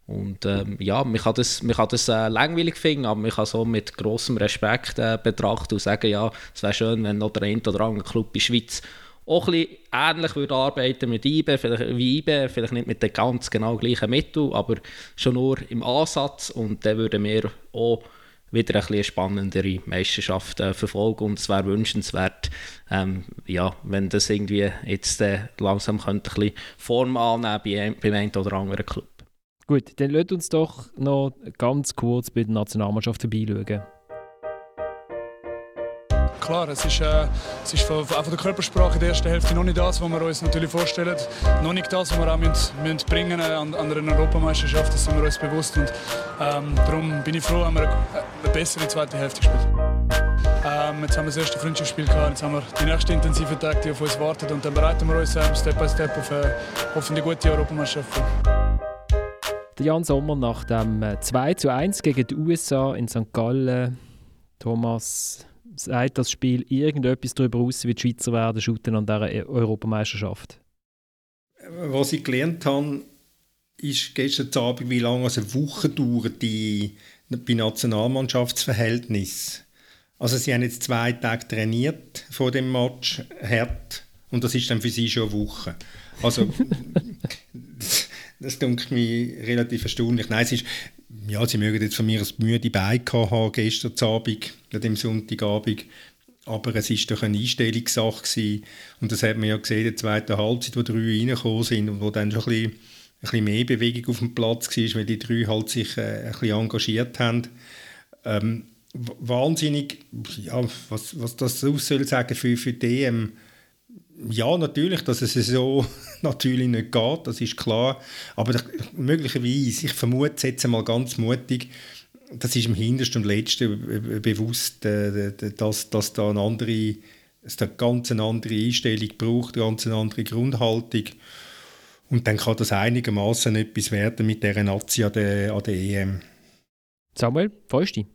Und ähm, ja, man kann das, man kann das äh, langweilig finden, aber man kann so mit großem Respekt äh, betrachten und sagen, ja, es wäre schön, wenn noch der ein oder andere Club in der Schweiz auch ein ähnlich würde arbeiten mit IBE, vielleicht wie IBE, vielleicht nicht mit den ganz genau gleichen Mitteln, aber schon nur im Ansatz. Und dann würden wir auch wieder ein bisschen spannendere Meisterschaft äh, verfolgen. Und es wäre wünschenswert, ähm, ja, wenn das irgendwie jetzt äh, langsam könnte ein bisschen Form annehmen bei, einen oder anderen Club. Gut, dann lasst uns doch noch ganz kurz bei der Nationalmannschaft vorbeischauen klar, es ist, äh, es ist von, von, der Körpersprache in der ersten Hälfte noch nicht das, was wir uns natürlich vorstellen. Noch nicht das, was wir auch müssen, müssen bringen an, an einer Europameisterschaft, das sind wir uns bewusst. Und, ähm, darum bin ich froh, dass wir eine, bessere zweite Hälfte gespielt ähm, Jetzt haben wir das erste Freundschaftsspiel gehabt, jetzt haben wir die nächsten intensiven Tage, die auf uns warten. Und dann bereiten wir uns ähm, Step by Step auf eine hoffentlich gute Europameisterschaft vor. Jan Sommer nach dem 2 äh, zu 1 gegen die USA in St. Gallen. Thomas, sagt das Spiel irgendetwas darüber aus, wie die Schweizer werden shooten an dieser e- Europameisterschaft? Was ich gelernt habe, ist gestern Abend, wie lange eine Woche dauert die bei Nationalmannschaftsverhältnis. Also sie haben jetzt zwei Tage trainiert vor dem Match, hart, und das ist dann für sie schon eine Woche. Also das, das denke mir relativ erstaunlich. Nein, es ist, ja, sie mögen jetzt von mir aus müde Beine haben gestern Abend, an dem Sonntagabend. Aber es war doch eine Einstellungssache gewesen. Und das hat man ja gesehen in der zweiten Halbzeit, wo drei reingekommen sind und wo dann schon ein bisschen, ein bisschen mehr Bewegung auf dem Platz war, weil die drei halt sich äh, ein bisschen engagiert haben. Ähm, wahnsinnig, ja, was, was das aus soll sagen für, für DM, ja, natürlich, dass es so natürlich nicht geht, das ist klar. Aber möglicherweise, ich vermute jetzt mal ganz mutig, das ist im Hintersten und Letzten bewusst, äh, dass, dass da eine andere, es da ganz eine andere Einstellung braucht, eine ganz andere Grundhaltung. Und dann kann das einigermaßen etwas werden mit dieser Nazi an der, an der EM. Samuel, freust du?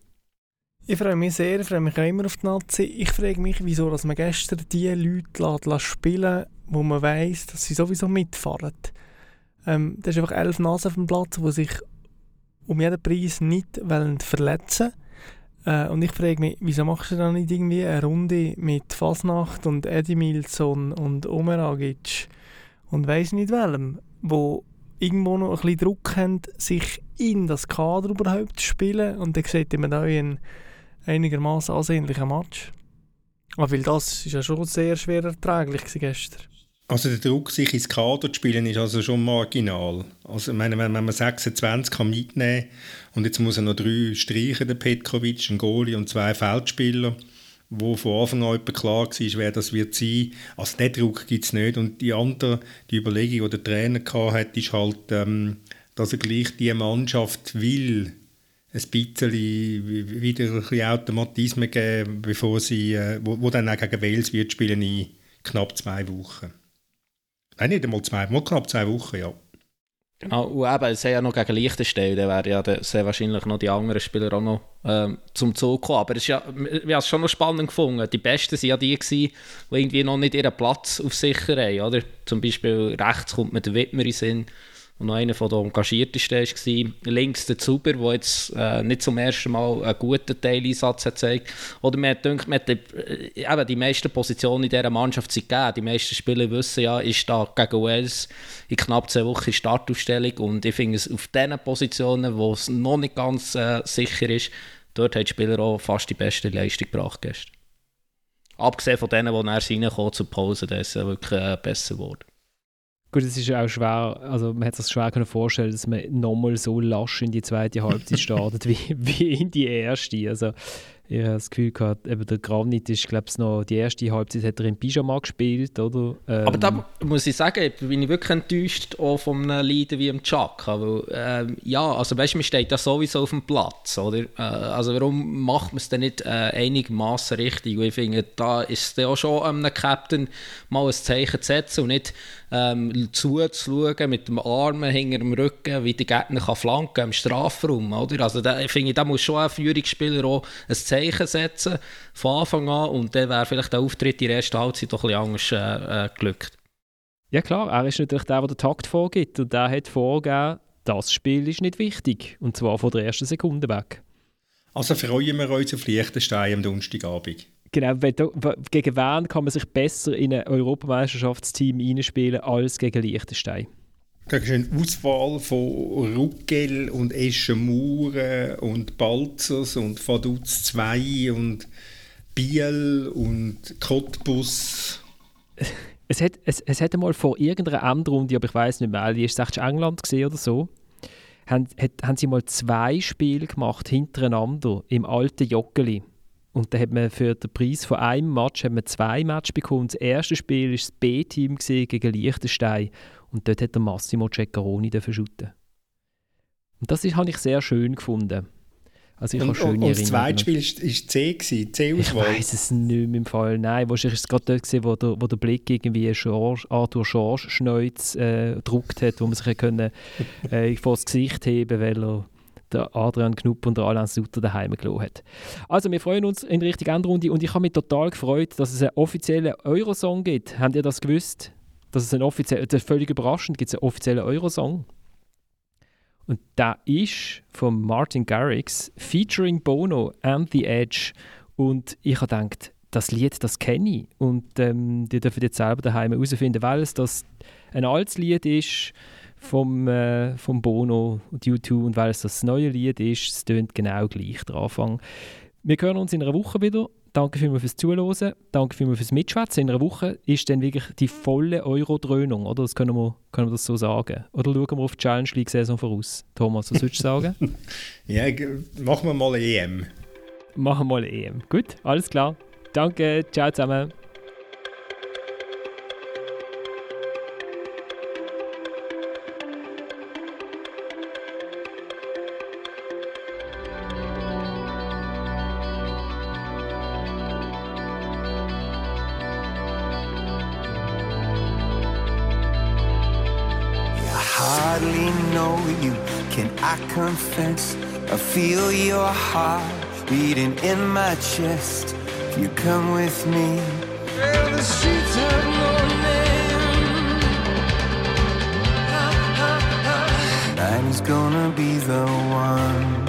Ich freue mich sehr, ich freue mich auch immer auf die Nazi. Ich frage mich, wieso dass man gestern die Leute lässt, spielen wo man weiß, dass sie sowieso mitfahren. Ähm, das ist einfach elf Nasen auf dem Platz, die sich um jeden Preis nicht wollen verletzen äh, Und ich frage mich, wieso machst du dann nicht irgendwie eine Runde mit Fasnacht und Eddie Milson und Omer Agic und weiß nicht welchem, wo irgendwo noch ein bisschen Druck haben, sich in das Kader überhaupt zu spielen und dann sieht man da einen einigermaßen ansehnlichen Match. Aber weil das ist ja schon sehr schwer erträglich gestern. Also der Druck, sich ins Kader zu spielen, ist also schon marginal. Also meine, wenn man 26 kann mitnehmen und jetzt muss er noch drei streichen, der Petkovic, ein Goalie und zwei Feldspieler, wo von Anfang an klar war, wer das wird sein. Also den Druck gibt es nicht. Und die andere, die Überlegung, die der Trainer hatte, ist halt, ähm, dass er gleich die Mannschaft will, ein bisschen wieder ein bisschen Automatismen geben, bevor sie, äh, wo, wo dann auch gegen Wales wird spielen in knapp zwei Wochen. Nein, nicht einmal zwei, mal knapp zwei Wochen, ja. Genau, und eben, es ja noch gegen Liechtenstein, dann wären ja sehr wahrscheinlich noch die anderen Spieler auch noch ähm, zum Zug kommen. Aber es ist ja, wir haben es schon noch spannend gefunden. Die Besten waren ja die, gewesen, die irgendwie noch nicht ihren Platz auf sicher haben. Oder? Zum Beispiel rechts kommt mit der Wittmer in Sinn und noch einer der engagiertesten war. Links der Zuber, der jetzt äh, nicht zum ersten Mal einen guten Teileinsatz hat gezeigt. Oder man hat gedacht, man hat die, äh, eben die meisten Positionen in dieser Mannschaft sind gegeben. Die meisten Spieler wissen ja, ist da gegen Wales in knapp zwei Wochen Startausstellung. Und ich finde es auf diesen Positionen, wo es noch nicht ganz äh, sicher ist, dort haben die Spieler auch fast die beste Leistung gebracht gestern. Abgesehen von denen, die nachher reinkommen zur Pause, das ist wirklich äh, besser geworden. Gut, es ist ja auch schwer, also man hat sich schwer können vorstellen, dass man nochmal so lasch in die zweite Halbzeit startet wie, wie in die erste. Also ich habe das Gefühl gehabt, eben der Granit ist, glaube ich, noch die erste Halbzeit hat er in Pyjama gespielt, oder? Ähm, Aber da muss ich sagen, bin ich wirklich enttäuscht auch von einem Leiden wie dem Chuck. Weil, ähm, ja, also weißt du, man steht da sowieso auf dem Platz, oder? Äh, also warum macht man es denn nicht äh, einigermaßen richtig? Und ich finde, da ist es auch schon einem Captain mal ein Zeichen zu setzen und nicht ähm, zuzuschauen mit dem Arm hinter dem Rücken, wie der Gegner kann flanken im Strafraum. Oder? Also da, ich finde, da muss schon ein Führungsspieler auch ein Zeichen setzen von Anfang an und dann wäre vielleicht der Auftritt in der ersten Halbzeit doch ein bisschen anders äh, äh, glückt. Ja klar, er ist natürlich der, der den Takt vorgibt und der hat vorgegeben, das Spiel ist nicht wichtig und zwar von der ersten Sekunde weg. Also freuen wir uns auf Liechtenstein am Donnerstagabend. Genau, gegen wen kann man sich besser in ein Europameisterschaftsteam einspielen als gegen Liechtenstein? Da ist eine Auswahl von Ruggel und Eschenmauer und Balzers und Vaduz 2 und Biel und Cottbus. Es hat, es, es hat einmal vor irgendeiner Endrunde, aber ich weiß nicht mehr, die ist es England gesehen oder so, haben, hat, haben sie mal zwei Spiele gemacht hintereinander im alten Joggeli. Und da hat man für den Preis von einem Match hat man zwei Matches bekommen. Das erste Spiel war das B-Team gegen Liechtenstein. Und dort hat der Massimo Ceccaroni shooten. Und das habe ich sehr schön gefunden. Also ich und, habe und, und das zweite Spiel war C, gewesen, C-Auswahl? Ich weiß es nicht mehr im Fall. Nein, wahrscheinlich ist es gerade dort, gewesen, wo, der, wo der Blick irgendwie George, Arthur Schorsch Schneuz äh, gedruckt hat, wo man sich können, äh, vor das Gesicht heben weil er der Adrian Knupp und der Alain Sutter daheim gelassen hat. Also wir freuen uns in Richtung Endrunde und ich habe mich total gefreut, dass es einen offiziellen Eurosong gibt. Habt ihr das gewusst? Dass es ein offiziell, das ist völlig überraschend, gibt es einen offiziellen Eurosong. Und der ist von Martin Garrix, featuring Bono and The Edge. Und ich habe gedacht, das Lied, das kenne ich. Und ähm, die dürfen jetzt selber daheim herausfinden, weil es das ein altes Lied ist vom, äh, vom Bono und U2 und weil es das neue Lied ist, es tönt genau gleich der Anfang. Wir hören uns in einer Woche wieder. Danke vielmals fürs Zuhören, danke vielmals fürs Mitschwätzen. In einer Woche ist dann wirklich die volle Euro-Dröhnung, oder? Das können wir, können wir das so sagen. Oder schauen wir auf die Challenge League-Saison voraus? Thomas, was würdest du sagen? ja, machen wir mal eine EM. Machen wir mal eine EM. Gut, alles klar. Danke, ciao zusammen. Confess. I feel your heart beating in my chest. If you come with me. Well, the streets have no name. Night is gonna be the one